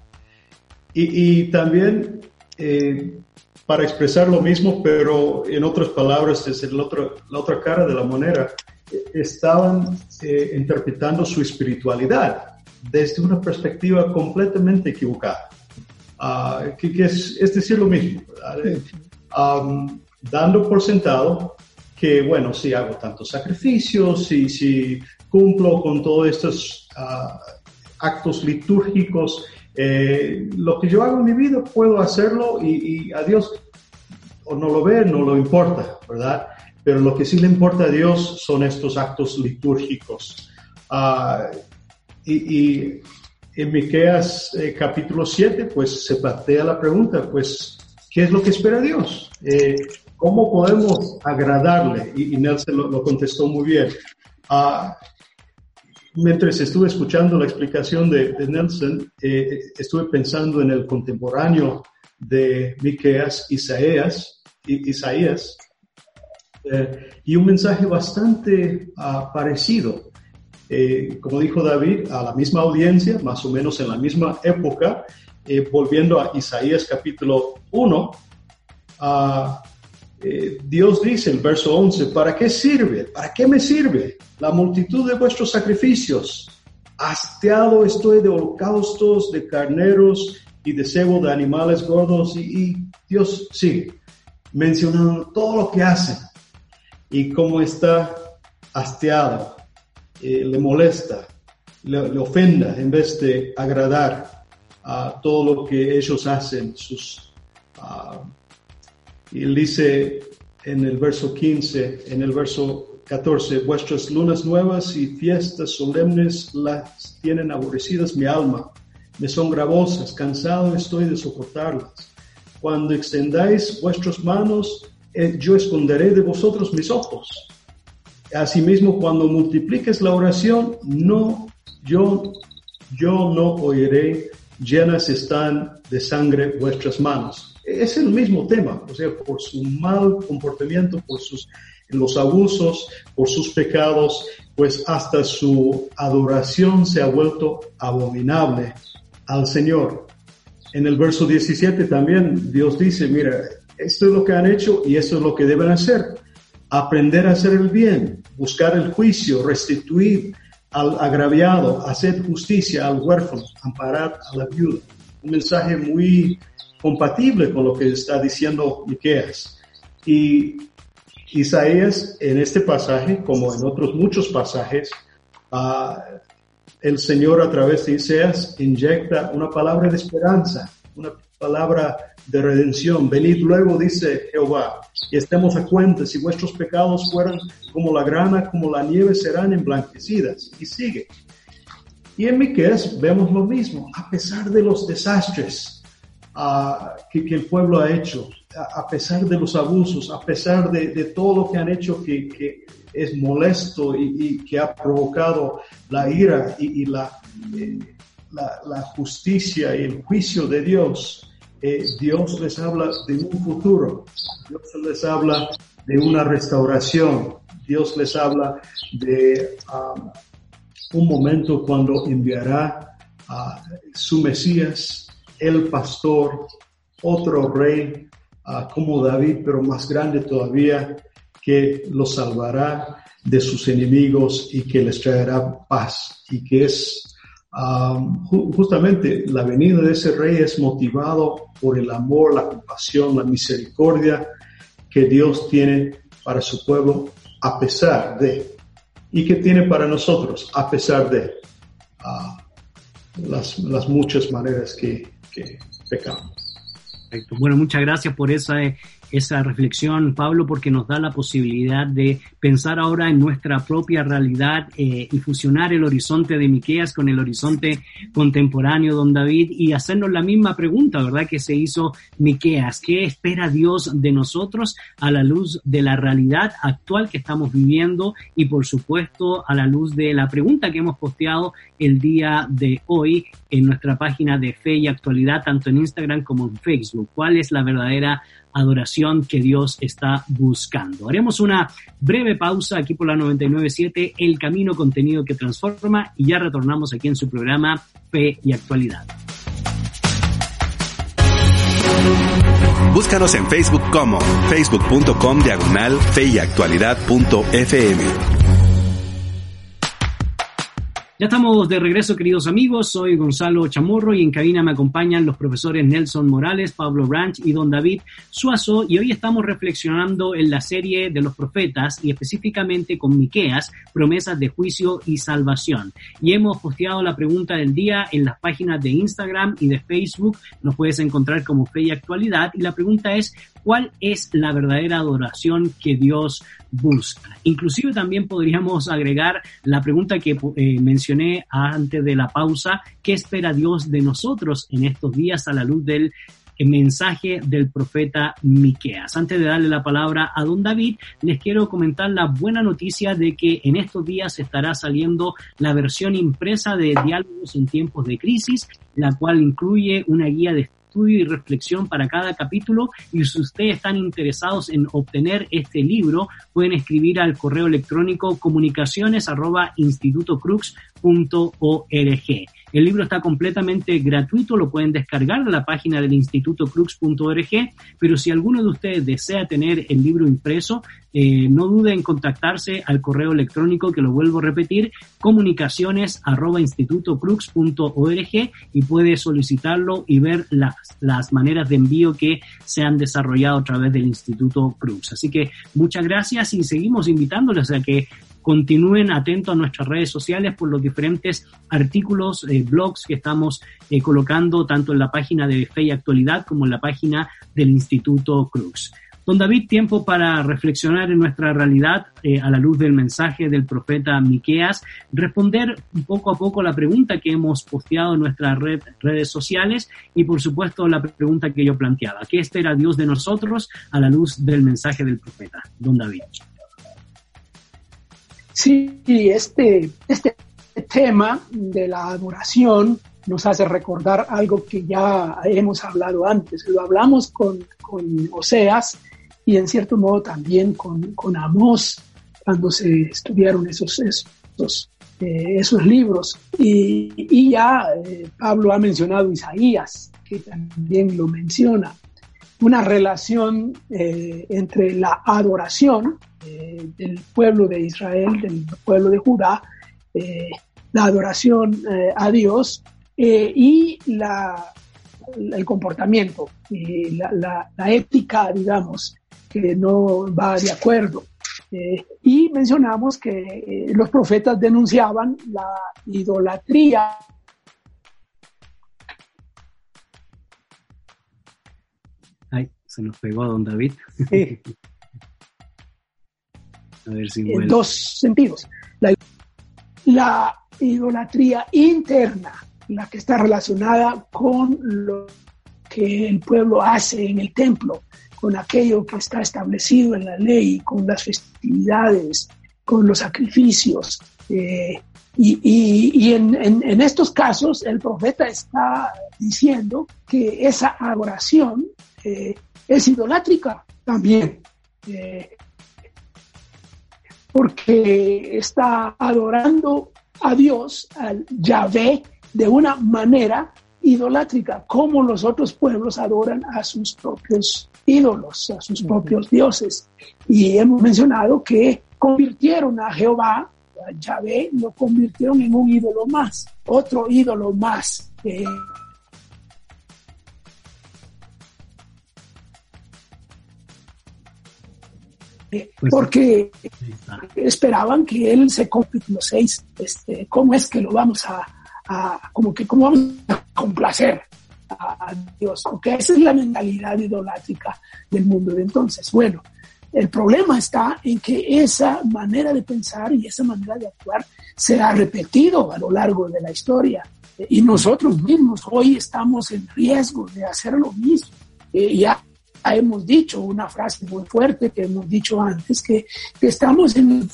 Y, también, eh, para expresar lo mismo, pero en otras palabras, desde el otro, la otra cara de la moneda, estaban interpretando su espiritualidad desde una perspectiva completamente equivocada. Ah, que, es, decir lo mismo, dando por sentado que, bueno, si hago tantos sacrificios, si, si cumplo con todos estos ah, actos litúrgicos, eh, lo que yo hago en mi vida puedo hacerlo y, a Dios o no lo ve, no lo importa, ¿verdad? Pero lo que sí le importa a Dios son estos actos litúrgicos. Ah, y en Miqueas eh, capítulo 7, pues se plantea la pregunta, pues, ¿qué es lo que espera Dios? Eh, ¿Cómo podemos agradarle? Y, Nelson lo, contestó muy bien. Ah, mientras estuve escuchando la explicación de, Nelson, eh, estuve pensando en el contemporáneo de Miqueas, Isaías, Isaías y un mensaje bastante ah, parecido. Eh, como dijo David, a la misma audiencia, más o menos en la misma época, eh, volviendo a Isaías capítulo 1, eh, Dios dice en verso 11, ¿para qué sirve? ¿Para qué me sirve la multitud de vuestros sacrificios? Hasteado estoy de holocaustos, de carneros y de cebo de animales gordos. Y, y Dios sigue mencionando todo lo que hacen y cómo está hasteado eh, le molesta, le, ofenda en vez de agradar a todo lo que ellos hacen. Sus, uh, y él dice en el verso 15, en el verso 14, vuestras lunas nuevas y fiestas solemnes las tienen aborrecidas mi alma, me son gravosas, cansado estoy de soportarlas. Cuando extendáis vuestras manos, eh, yo esconderé de vosotros mis ojos. Asimismo, cuando multipliques la oración, no, yo, yo no oiré, llenas están de sangre vuestras manos. Es el mismo tema, o sea, por su mal comportamiento, por sus los abusos, por sus pecados, pues hasta su adoración se ha vuelto abominable al Señor. En el verso 17 también Dios dice, mira, esto es lo que han hecho y esto es lo que deben hacer aprender a hacer el bien, buscar el juicio, restituir al agraviado, hacer justicia al huérfano, amparar a la viuda. Un mensaje muy compatible con lo que está diciendo Miqueas. Y Isaías en este pasaje, como en otros muchos pasajes, ah, el Señor a través de Isaías inyecta una palabra de esperanza, una palabra de redención. Venid luego, dice Jehová, y estemos a cuenta, si vuestros pecados fueran como la grana, como la nieve, serán emblanquecidas. Y sigue. Y en Miqueas vemos lo mismo, a pesar de los desastres uh, que, que, el pueblo ha hecho, a, pesar de los abusos, a pesar de, de todo lo que han hecho que, que es molesto y, que ha provocado la ira y, eh, la, la, justicia y el juicio de Dios, Dios les habla de un futuro, Dios les habla de una restauración, Dios les habla de um, un momento cuando enviará a su Mesías, el pastor, otro rey uh, como David, pero más grande todavía, que los salvará de sus enemigos y que les traerá paz y que es ju justamente la venida de ese rey es motivado por el amor, la compasión, la misericordia que Dios tiene para su pueblo a pesar de y que tiene para nosotros a pesar de uh, las, muchas maneras que, pecamos. Bueno, muchas gracias por esa esa reflexión, Pablo, porque nos da la posibilidad de pensar ahora en nuestra propia realidad eh, y fusionar el horizonte de Miqueas con el horizonte contemporáneo, don David, y hacernos la misma pregunta, ¿verdad? Que se hizo Miqueas. ¿Qué espera Dios de nosotros a la luz de la realidad actual que estamos viviendo y, por supuesto, a la luz de la pregunta que hemos posteado el día de hoy en nuestra página de fe y actualidad, tanto en Instagram como en Facebook? ¿Cuál es la verdadera adoración que Dios está buscando. Haremos una breve pausa aquí por la 997, El Camino Contenido que Transforma, y ya retornamos aquí en su programa Fe y Actualidad. Búscanos en Facebook como facebook.com diagonal fe y Ya estamos de regreso, queridos amigos. Soy Gonzalo Chamorro y en cabina me acompañan los profesores Nelson Morales, Pablo Branch y don David Suazo. Y hoy estamos reflexionando en la serie de los profetas y específicamente con Miqueas, promesas de juicio y salvación. Y hemos posteado la pregunta del día en las páginas de Instagram y de Facebook. Nos puedes encontrar como Fe y Actualidad. Y la pregunta es, ¿cuál es la verdadera adoración que Dios busca? Inclusive también podríamos agregar la pregunta que eh, mencioné antes de la pausa, ¿qué espera Dios de nosotros en estos días a la luz del mensaje del profeta Miqueas. Antes de darle la palabra a don David, les quiero comentar la buena noticia de que en estos días estará saliendo la versión impresa de Diálogos en tiempos de crisis, la cual incluye una guía de estudio y reflexión para cada capítulo. Y si ustedes están interesados en obtener este libro pueden escribir al correo electrónico comunicaciones arroba el libro está completamente gratuito, lo pueden descargar de la página del Instituto Crux.org, pero si alguno de ustedes desea tener el libro impreso, eh, no dude en contactarse al correo electrónico que lo vuelvo a repetir, comunicaciones arroba institutocrux.org y puede solicitarlo y ver las, las maneras de envío que se han desarrollado a través del Instituto Crux. Así que muchas gracias y seguimos invitándoles a que continúen atentos a nuestras redes sociales por los diferentes artículos, eh, blogs que estamos eh, colocando tanto en la página de Fe y Actualidad como en la página del Instituto Cruz. Don David, tiempo para reflexionar en nuestra realidad eh, a la luz del mensaje del profeta Miqueas, responder poco a poco la pregunta que hemos posteado en nuestras redes sociales y por supuesto la pregunta que yo planteaba. ¿Qué espera Dios de nosotros a la luz del mensaje del profeta? Don David. Sí, este, este tema de la adoración nos hace recordar algo que ya hemos hablado antes. Lo hablamos con, con Oseas y en cierto modo también con, con Amós cuando se estudiaron esos, esos, eh, esos libros. Y, y ya eh, Pablo ha mencionado Isaías, que también lo menciona. Una relación eh, entre la adoración eh, del pueblo de Israel, del pueblo de Judá, eh, la adoración a Dios y la, el comportamiento, y la, ética, digamos, que no va de acuerdo. y mencionamos que los profetas denunciaban la idolatría se nos pegó don David. Sí. A ver si en vuelve. dos sentidos. La, la idolatría interna, la que está relacionada con lo que el pueblo hace en el templo, con aquello que está establecido en la ley, con las festividades, con los sacrificios. eh, y y- y en, en- en estos casos el profeta está diciendo que esa adoración eh, es idolátrica también. Eh, porque está adorando a Dios, al Yahvé, de una manera idolátrica, como los otros pueblos adoran a sus propios ídolos, a sus propios dioses. Y hemos mencionado que convirtieron a Jehová, a Yahvé, lo convirtieron en un ídolo más, otro ídolo más. eh, porque Ahí está. esperaban que él se capítulo 6, este, cómo es que lo vamos a, a- como que cómo vamos a complacer a, a Dios, porque esa es la mentalidad idolátrica del mundo de entonces. Bueno, el problema está en que esa manera de pensar y esa manera de actuar se ha repetido a lo largo de la historia Eh, y nosotros mismos hoy estamos en riesgo de hacer lo mismo. Eh, ya hemos dicho una frase muy fuerte que hemos dicho antes, que, que estamos en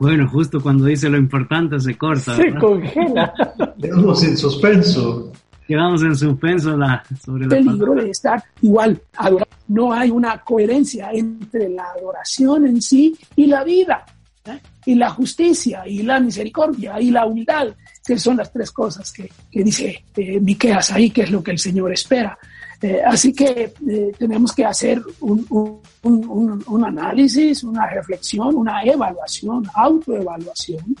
Bueno, justo cuando dice lo importante se corta. Se ¿verdad? congela. Quedamos en suspenso. Quedamos en suspenso la, sobre la peligro de estar igual. adora- No hay una coherencia entre la adoración en sí y la vida, ¿eh? y la justicia, y la misericordia, y la humildad, que son las tres cosas que, que dice eh, Miqueas ahí, que es lo que el Señor espera. Eh, así que eh, tenemos que hacer un, un- un- un- un análisis, una reflexión, una evaluación, autoevaluación,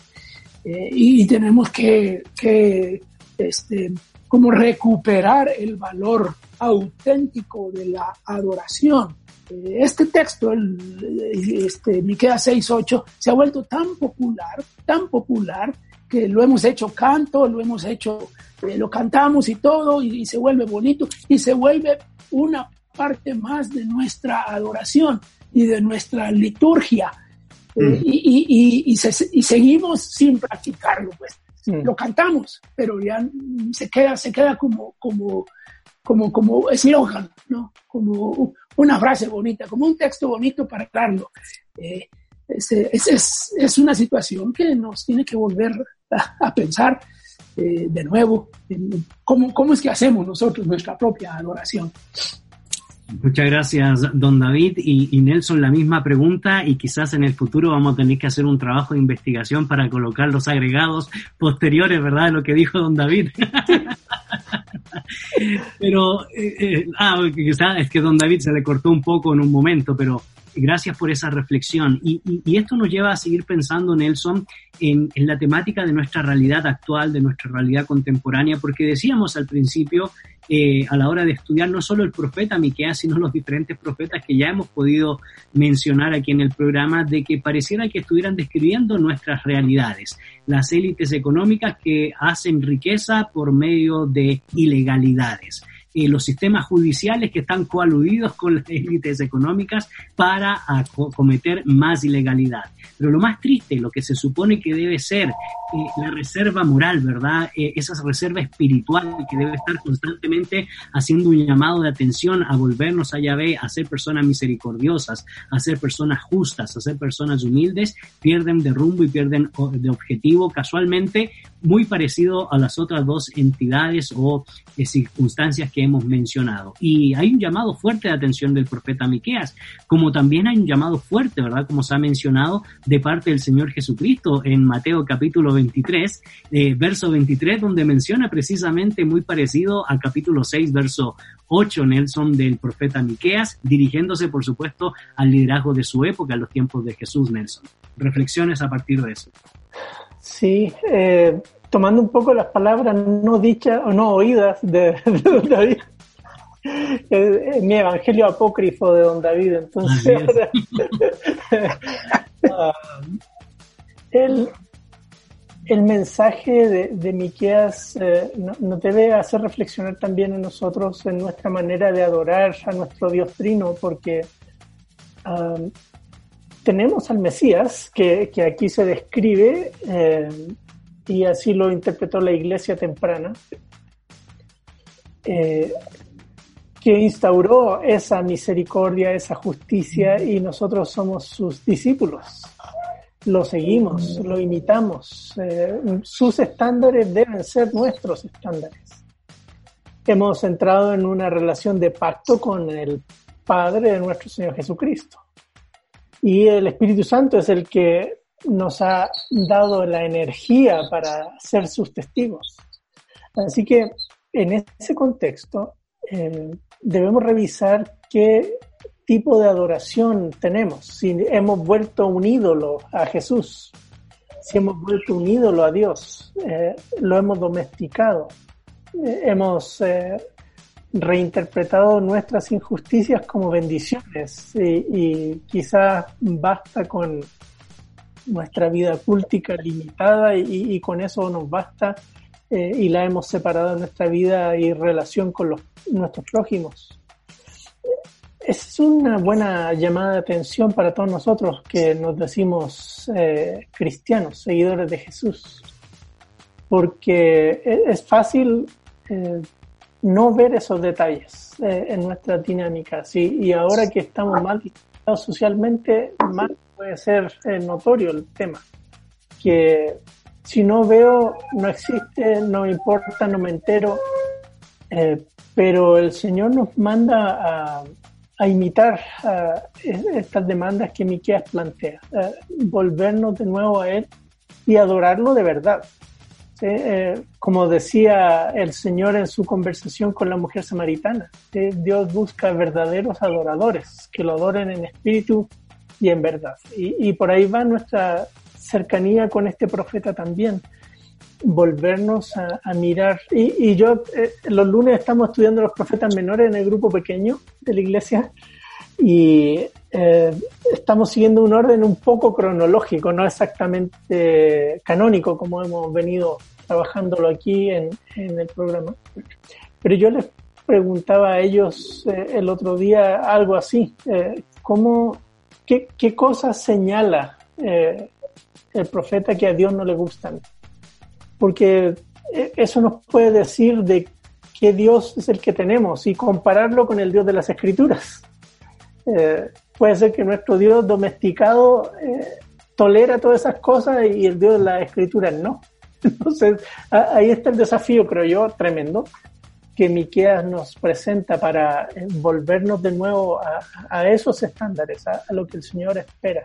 eh, y, y tenemos que, que este, como recuperar el valor auténtico de la adoración. Este texto, el, este, Miqueas 6.8, se ha vuelto tan popular, tan popular, que lo hemos hecho canto, lo hemos hecho, eh, lo cantamos y todo, y, y se vuelve bonito, y se vuelve una parte más de nuestra adoración y de nuestra liturgia. Eh, Mm. y, y- y- y se- y seguimos sin practicarlo, pues Mm. lo cantamos, pero ya se queda, se queda como, como, como, como eslogan, ¿no? Como una frase bonita, como un texto bonito para darlo. Eh, es, es, es, una situación que nos tiene que volver a, a pensar eh, de nuevo en cómo, cómo es que hacemos nosotros nuestra propia adoración. Muchas gracias, don David. Y, Nelson, la misma pregunta y quizás en el futuro vamos a tener que hacer un trabajo de investigación para colocar los agregados posteriores, ¿verdad? De lo que dijo don David. pero, eh, eh, ah, quizás es que don David se le cortó un poco en un momento, pero gracias por esa reflexión. Y, esto nos lleva a seguir pensando, Nelson, en, en la temática de nuestra realidad actual, de nuestra realidad contemporánea, porque decíamos al principio, eh, a la hora de estudiar no solo el profeta Miqueas, sino los diferentes profetas que ya hemos podido mencionar aquí en el programa, de que pareciera que estuvieran describiendo nuestras realidades, las élites económicas que hacen riqueza por medio de ilegalidades. Eh, los sistemas judiciales que están coaludidos con las élites económicas para co- cometer más ilegalidad. Pero lo más triste, lo que se supone que debe ser eh, la reserva moral, ¿verdad? Eh, esa reserva espiritual que debe estar constantemente haciendo un llamado de atención a volvernos a Yahvé, a ser personas misericordiosas, a ser personas justas, a ser personas humildes, pierden de rumbo y pierden de objetivo casualmente muy parecido a las otras dos entidades o eh, circunstancias que hemos mencionado. Y hay un llamado fuerte de atención del profeta Miqueas, como también hay un llamado fuerte, ¿verdad? Como se ha mencionado de parte del Señor Jesucristo en Mateo capítulo 23, eh, verso 23, donde menciona precisamente muy parecido al capítulo 6, verso 8, Nelson, del profeta Miqueas, dirigiéndose, por supuesto, al liderazgo de su época, a los tiempos de Jesús, Nelson. Reflexiones a partir de eso. Sí, eh, tomando un poco las palabras no dichas o no oídas de, de don David. Mi evangelio apócrifo de don David, entonces ahora, ah, el, el mensaje de, de Miqueas eh, nos debe hacer reflexionar también en nosotros en nuestra manera de adorar a nuestro Dios Trino, porque um, tenemos al Mesías, que, que aquí se describe, eh, y así lo interpretó la iglesia temprana, eh, que instauró esa misericordia, esa justicia, y nosotros somos sus discípulos lo seguimos, lo imitamos. Eh, sus estándares deben ser nuestros estándares. Hemos entrado en una relación de pacto con el Padre de nuestro Señor Jesucristo. Y el Espíritu Santo es el que nos ha dado la energía para ser sus testigos. Así que en ese contexto eh, debemos revisar qué tipo de adoración tenemos, si hemos vuelto un ídolo a Jesús, si hemos vuelto un ídolo a Dios, eh, lo hemos domesticado, eh, hemos eh, reinterpretado nuestras injusticias como bendiciones y, quizás basta con nuestra vida cultica limitada y, con eso nos basta y la hemos separado de nuestra vida y relación con los, nuestros prójimos es una buena llamada de atención para todos nosotros que nos decimos eh, cristianos, seguidores de Jesús, porque e, es fácil eh, no ver esos detalles eh, en nuestra dinámica. y ahora que estamos mal socialmente, más puede ser notorio el tema. Que si no veo, no existe, no me importa, no me entero. pero el Señor nos manda a, a imitar estas demandas que Miqueas plantea, volvernos de nuevo a Él y adorarlo de verdad. Eh, como decía el Señor en su conversación con la mujer samaritana, Dios busca verdaderos adoradores que lo adoren en espíritu y en verdad. Y, por ahí va nuestra cercanía con este profeta también volvernos a, mirar. Y, yo, eh, los lunes estamos estudiando los profetas menores en el grupo pequeño de la iglesia y eh, estamos siguiendo un orden un poco cronológico, no exactamente canónico como hemos venido trabajándolo aquí en, el programa. Pero yo les preguntaba a ellos eh, el otro día algo así, ¿cómo, qué, qué cosas señala el profeta que a Dios no le gustan? porque eh, eso nos puede decir de qué Dios es el que tenemos y compararlo con el Dios de las Escrituras. Eh, puede ser que nuestro Dios domesticado eh, tolera todas esas cosas y el Dios de las Escrituras no. Entonces, ahí está el desafío, creo yo, tremendo, que Miqueas nos presenta para volvernos de nuevo a, esos estándares, a, lo que el Señor espera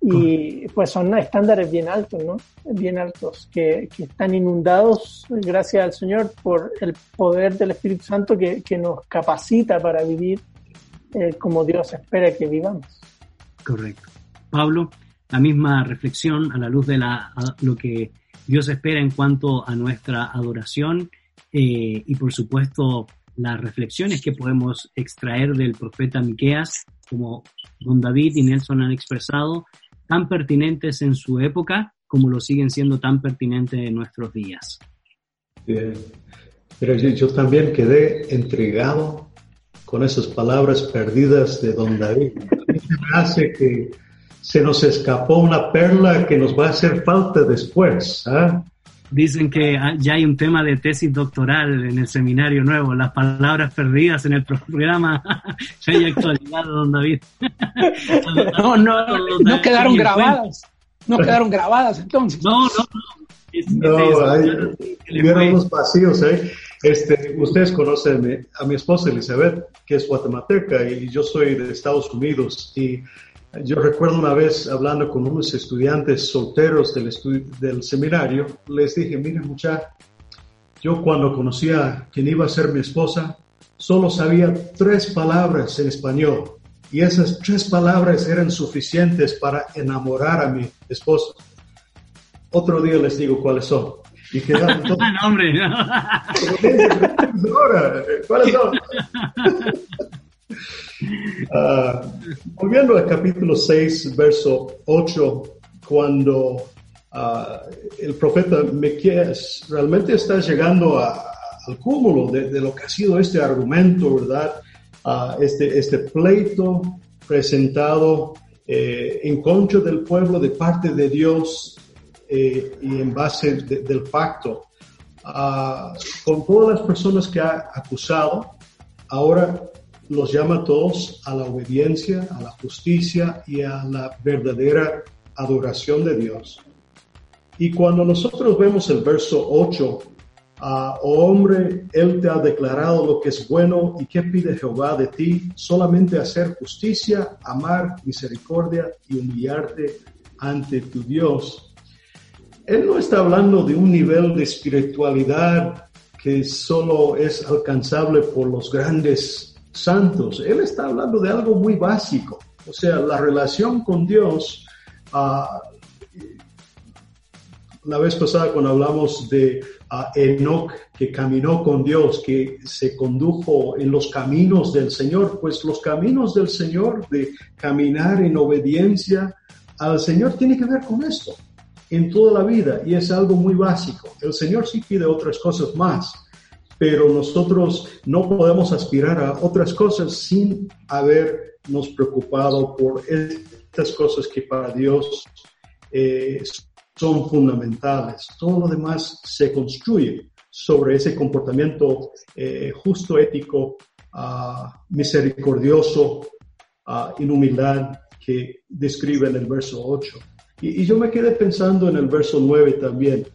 y pues son estándares bien altos, ¿no? Bien altos, que, que, están inundados, gracias al Señor, por el poder del Espíritu Santo que, que nos capacita para vivir eh, como Dios espera que vivamos. Correcto. Pablo, la misma reflexión a la luz de la, lo que Dios espera en cuanto a nuestra adoración eh, y por supuesto las reflexiones que podemos extraer del profeta Miqueas, como don David y Nelson han expresado, tan pertinentes en su época como lo siguen siendo tan pertinentes en nuestros días. Pero yo, también quedé entregado con esas palabras perdidas de don David. Hace que se nos escapó una perla que nos va a hacer falta después. ¿ah? Dicen que ya hay un tema de tesis doctoral en el seminario nuevo, las palabras perdidas en el programa. ya hay actualidad, don David. no, no, no, quedaron grabadas. No quedaron grabadas entonces. No, no, no. no, hay, unos vacíos ¿eh? Este, ustedes conocen a mi esposa Elizabeth, que es guatemalteca, y yo soy de Estados Unidos. Y yo recuerdo una vez hablando con unos estudiantes solteros del, del seminario, les dije, miren muchachos, yo cuando conocía quien iba a ser mi esposa, solo sabía tres palabras en español y esas tres palabras eran suficientes para enamorar a mi esposa. Otro día les digo cuáles son. Y quedaron todos. no, hombre, ¿Cuáles son? Uh, volviendo al capítulo 6, verso 8, cuando ah, el profeta Mequías realmente está llegando al cúmulo de, lo que ha sido este argumento, ¿verdad? Ah, este, este pleito presentado eh, en contra del pueblo de parte de Dios eh, y en base del pacto. Ah, con todas las personas que ha acusado, ahora los llama todos a la obediencia, a la justicia y a la verdadera adoración de Dios. Y cuando nosotros vemos el verso 8, ah, oh hombre, Él te ha declarado lo que es bueno y qué pide Jehová de ti, solamente hacer justicia, amar misericordia y humillarte ante tu Dios. Él no está hablando de un nivel de espiritualidad que solo es alcanzable por los grandes santos. Él está hablando de algo muy básico. O sea, la relación con Dios. Uh, la vez pasada cuando hablamos de uh, Enoch que caminó con Dios, que se condujo en los caminos del Señor, pues los caminos del Señor de caminar en obediencia al Señor tiene que ver con esto en toda la vida y es algo muy básico. El Señor sí pide otras cosas más, pero nosotros no podemos aspirar a otras cosas sin habernos preocupado por estas cosas que para Dios eh, son fundamentales. Todo lo demás se construye sobre ese comportamiento eh, justo, ético, ah, misericordioso, uh, en humildad que describe en el verso 8. Y, yo me quedé pensando en el verso 9 también.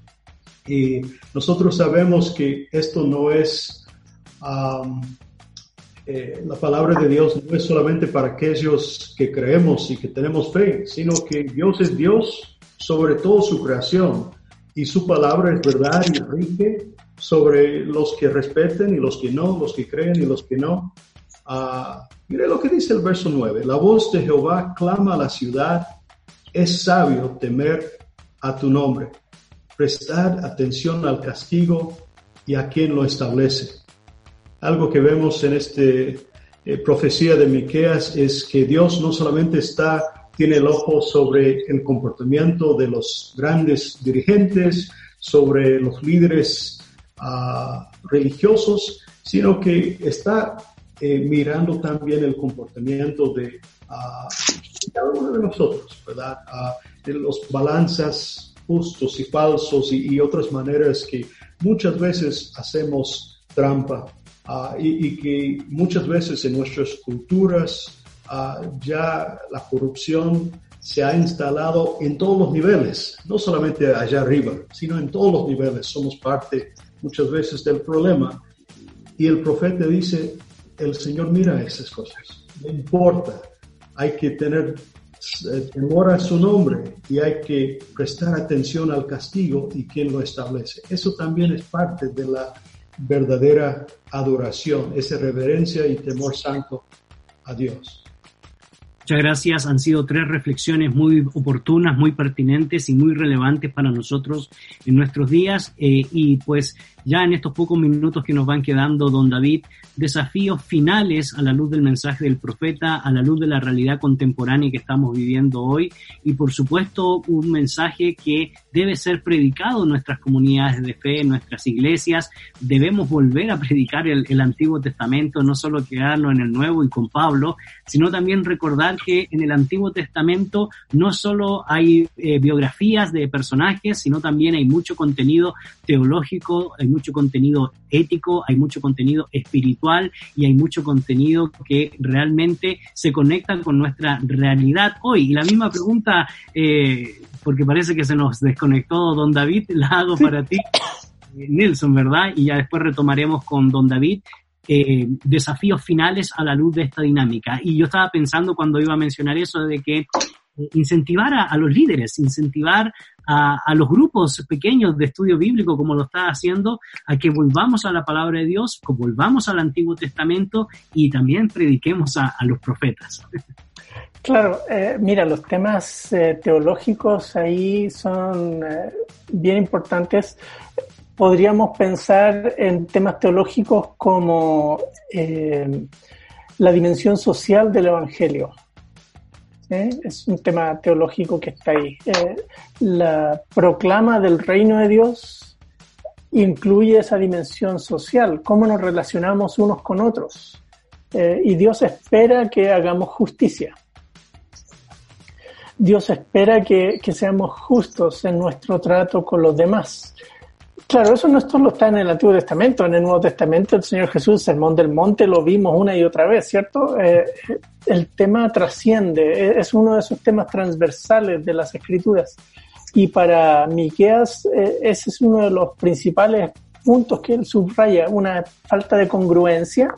Y nosotros sabemos que esto no es, eh, la palabra de Dios no es solamente para aquellos que creemos y que tenemos fe, sino que Dios es Dios sobre toda su creación y su palabra es verdad y rige sobre los que respeten y los que no, los que creen y los que no. Uh, mire lo que dice el verso 9. La voz de Jehová clama a la ciudad es sabio temer a tu nombre, prestar atención al castigo y a quien lo establece. Algo que vemos en esta eh, profecía de Miqueas es que Dios no solamente está tiene el ojo sobre el comportamiento de los grandes dirigentes, sobre los líderes ah, religiosos, sino que está eh, mirando también el comportamiento de uh, cada uno de nosotros, ¿verdad? de los balanzas justos y falsos y, otras maneras que muchas veces hacemos trampa ah, y, que muchas veces en nuestras culturas ah, ya la corrupción se ha instalado en todos los niveles, no solamente allá arriba, sino en todos los niveles. Somos parte muchas veces del problema. Y el profeta dice, el Señor mira esas cosas, no importa hay que tener temor a su nombre y hay que prestar atención al castigo y quien lo establece. Eso también es parte de la verdadera adoración, esa reverencia y temor santo a Dios. Muchas gracias. Han sido tres reflexiones muy oportunas, muy pertinentes y muy relevantes para nosotros en nuestros días. Eh, y pues ya en estos pocos minutos que nos van quedando, don David, desafíos finales a la luz del mensaje del profeta, a la luz de la realidad contemporánea que estamos viviendo hoy y por supuesto un mensaje que debe ser predicado en nuestras comunidades de fe, en nuestras iglesias. Debemos volver a predicar el, Antiguo Testamento, no solo quedarnos en el Nuevo y con Pablo, sino también recordar que en el Antiguo Testamento no solo hay eh, biografías de personajes, sino también hay mucho contenido teológico, hay mucho contenido ético, hay mucho contenido espiritual y hay mucho contenido que realmente se conecta con nuestra realidad hoy. Y la misma pregunta, eh, porque parece que se nos desconectó don David, la hago para ti, Nelson, ¿verdad? Y ya después retomaremos con don David. Eh, desafíos finales a la luz de esta dinámica. Y yo estaba pensando cuando iba a mencionar eso de que incentivar a, los líderes, incentivar a, los grupos pequeños de estudio bíblico, como lo está haciendo, a que volvamos a la palabra de Dios, que volvamos al Antiguo Testamento y también prediquemos a, los profetas. Claro, eh, mira, los temas eh, teológicos ahí son eh, bien importantes. Podríamos pensar en temas teológicos como la dimensión social del Evangelio ¿eh? Es un tema teológico que está ahí. Eh, la proclama del reino de Dios incluye esa dimensión social, cómo nos relacionamos unos con otros. Eh, y Dios espera que hagamos justicia. Dios espera que, que, seamos justos en nuestro trato con los demás. Claro, eso no solo está en el Antiguo Testamento, en el Nuevo Testamento el Señor Jesús, Sermón del Monte, lo vimos una y otra vez, ¿cierto? Eh, el tema trasciende, es uno de esos temas transversales de las Escrituras. Y para Miqueas, eh, ese es uno de los principales puntos que él subraya, una falta de congruencia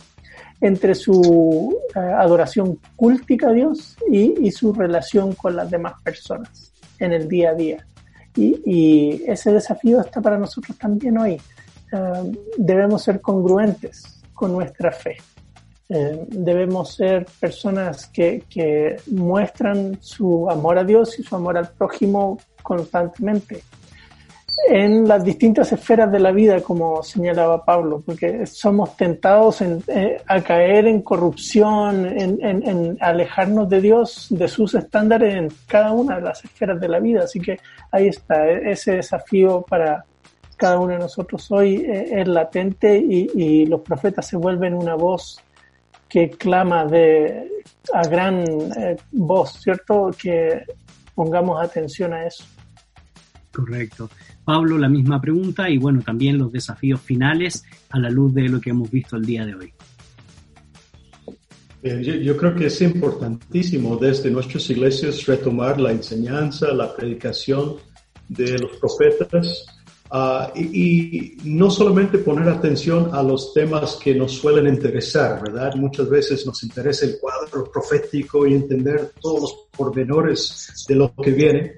entre su eh, adoración cúltica a Dios y su relación con las demás personas en el día a día. Y, ese desafío está para nosotros también hoy. Eh, debemos ser congruentes con nuestra fe. Eh, debemos ser personas que, que muestran su amor a Dios y su amor al prójimo constantemente en las distintas esferas de la vida, como señalaba Pablo, porque somos tentados eh, a caer en corrupción, en, alejarnos de Dios, de sus estándares en cada una de las esferas de la vida. Así que ahí está, e, ese desafío para cada uno de nosotros hoy eh, es latente y, los profetas se vuelven una voz que clama de a gran eh, voz, ¿cierto? Que pongamos atención a eso. Correcto. Pablo, la misma pregunta y bueno, también los desafíos finales a la luz de lo que hemos visto el día de hoy. Eh, yo, creo que es importantísimo desde nuestras iglesias retomar la enseñanza, la predicación de los profetas ah, y, no solamente poner atención a los temas que nos suelen interesar, ¿verdad? Muchas veces nos interesa el cuadro profético y entender todos los pormenores de lo que viene,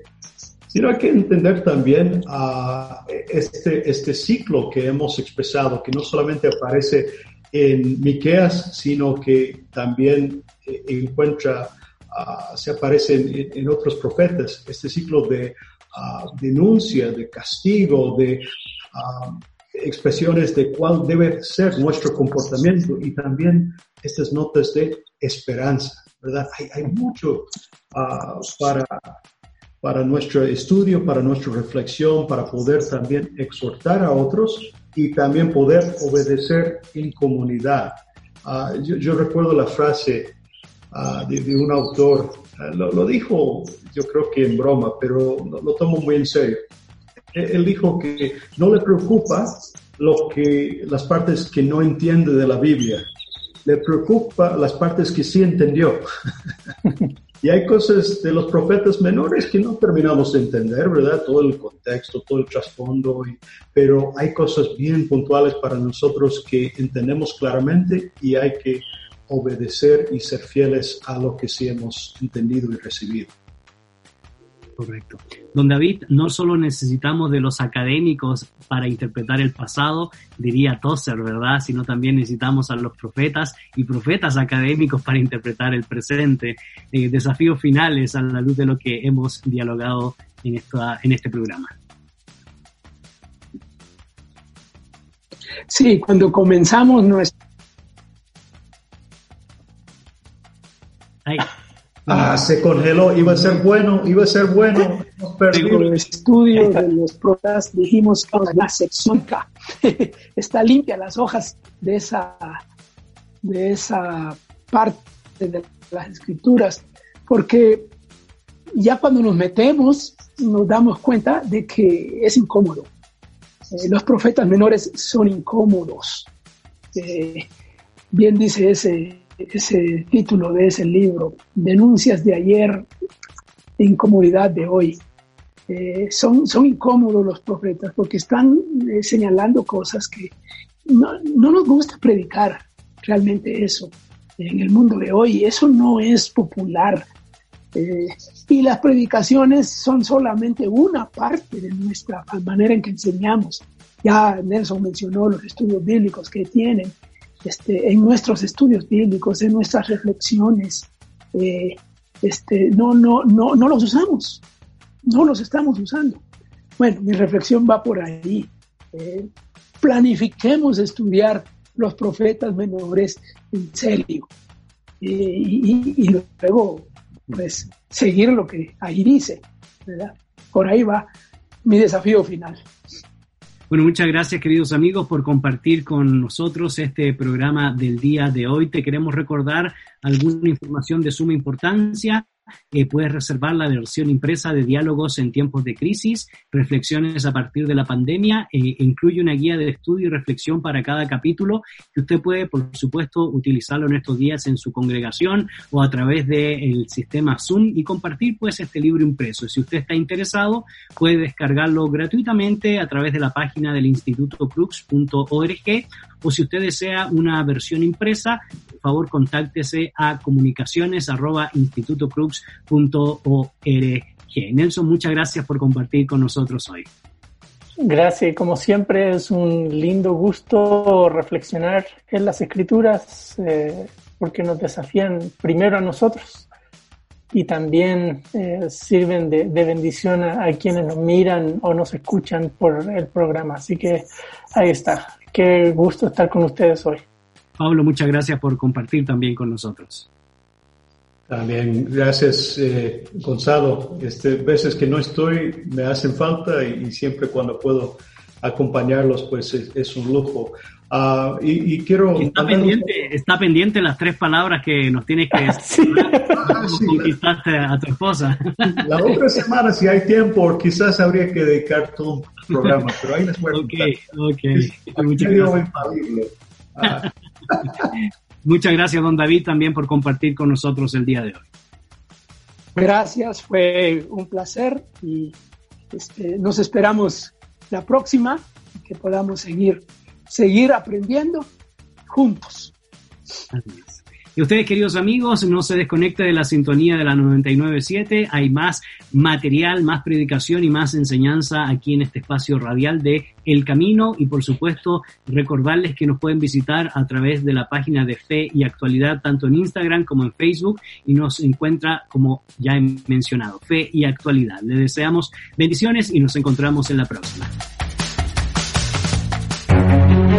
sino hay que entender también a este, este ciclo que hemos expresado, que no solamente aparece en Miqueas, sino que también eh, encuentra, ah, se aparece en, otros profetas, este ciclo de ah, denuncia, de castigo, de expresiones de cuál debe ser nuestro comportamiento y también estas notas de esperanza, ¿verdad? Hay, hay mucho para para nuestro estudio, para nuestra reflexión, para poder también exhortar a otros y también poder obedecer en comunidad. Ah, yo, recuerdo la frase ah, de, un autor, ah, lo, dijo yo creo que en broma, pero lo, tomo muy en serio. Él, dijo que no le preocupa lo que, las partes que no entiende de la Biblia, le preocupa las partes que sí entendió. Y hay cosas de los profetas menores que no terminamos de entender, ¿verdad? Todo el contexto, todo el trasfondo, pero hay cosas bien puntuales para nosotros que entendemos claramente y hay que obedecer y ser fieles a lo que sí hemos entendido y recibido. Correcto. Don David, no solo necesitamos de los académicos para interpretar el pasado, diría Tosser, ¿verdad? Sino también necesitamos a los profetas y profetas académicos para interpretar el presente. Eh, desafíos finales a la luz de lo que hemos dialogado en, esta, en este programa. Sí, cuando comenzamos nuestro... Ahí. Ah, se congeló, iba a ser bueno, iba a ser bueno. En el estudio de los protas dijimos que la sección K está limpia las hojas de esa, de esa parte de las escrituras, porque ya cuando nos metemos nos damos cuenta de que es incómodo. Eh, los profetas menores son incómodos. Eh, bien dice ese ese título de ese libro, Denuncias de ayer, incomodidad de hoy. Eh, son, son incómodos los profetas porque están eh, señalando cosas que no, no, nos gusta predicar realmente eso en el mundo de hoy. Eso no es popular. Eh, y las predicaciones son solamente una parte de nuestra manera en que enseñamos. Ya Nelson mencionó los estudios bíblicos que tienen este, en nuestros estudios bíblicos, en nuestras reflexiones, eh, este, no, no, no, no los usamos, no los estamos usando. Bueno, mi reflexión va por ahí. Eh, planifiquemos estudiar los profetas menores en serio. Eh, y, luego pues seguir lo que ahí dice, ¿verdad? Por ahí va mi desafío final. Bueno, muchas gracias queridos amigos por compartir con nosotros este programa del día de hoy. Te queremos recordar alguna información de suma importancia eh, puedes reservar la versión impresa de Diálogos en tiempos de crisis, reflexiones a partir de la pandemia, e incluye una guía de estudio y reflexión para cada capítulo que usted puede, por supuesto, utilizarlo en estos días en su congregación o a través del sistema Zoom y compartir pues este libro impreso. Si usted está interesado, puede descargarlo gratuitamente a través de la página del Instituto Crux.org o si usted desea una versión impresa, por favor contáctese a comunicaciones arroba Nelson, muchas gracias por compartir con nosotros hoy. Gracias, como siempre es un lindo gusto reflexionar en las escrituras eh, porque nos desafían primero a nosotros y también eh, sirven de, bendición a, quienes nos miran o nos escuchan por el programa. Así que ahí está. Qué gusto estar con ustedes hoy. Pablo, muchas gracias por compartir también con nosotros. También gracias, eh, Gonzalo. Este, veces que no estoy me hacen falta y, siempre cuando puedo acompañarlos, pues es, un lujo. Uh, y, quiero... Está pendiente, está pendiente las tres palabras que nos tienes que decir. conquistaste a tu esposa. La otra semana, si hay tiempo, quizás habría que dedicar todo un programa, pero ahí les voy a Ok, ok. Muchas gracias. Ah. Muchas gracias, don David, también por compartir con nosotros el día de hoy. Gracias, fue un placer y este, nos esperamos la próxima que podamos seguir, seguir aprendiendo juntos. Y ustedes, queridos amigos, no se desconecte de la sintonía de la 997. Hay más material, más predicación y más enseñanza aquí en este espacio radial de El Camino. Y por supuesto, recordarles que nos pueden visitar a través de la página de Fe y Actualidad, tanto en Instagram como en Facebook. Y nos encuentra, como ya he mencionado, Fe y Actualidad. Les deseamos bendiciones y nos encontramos en la próxima.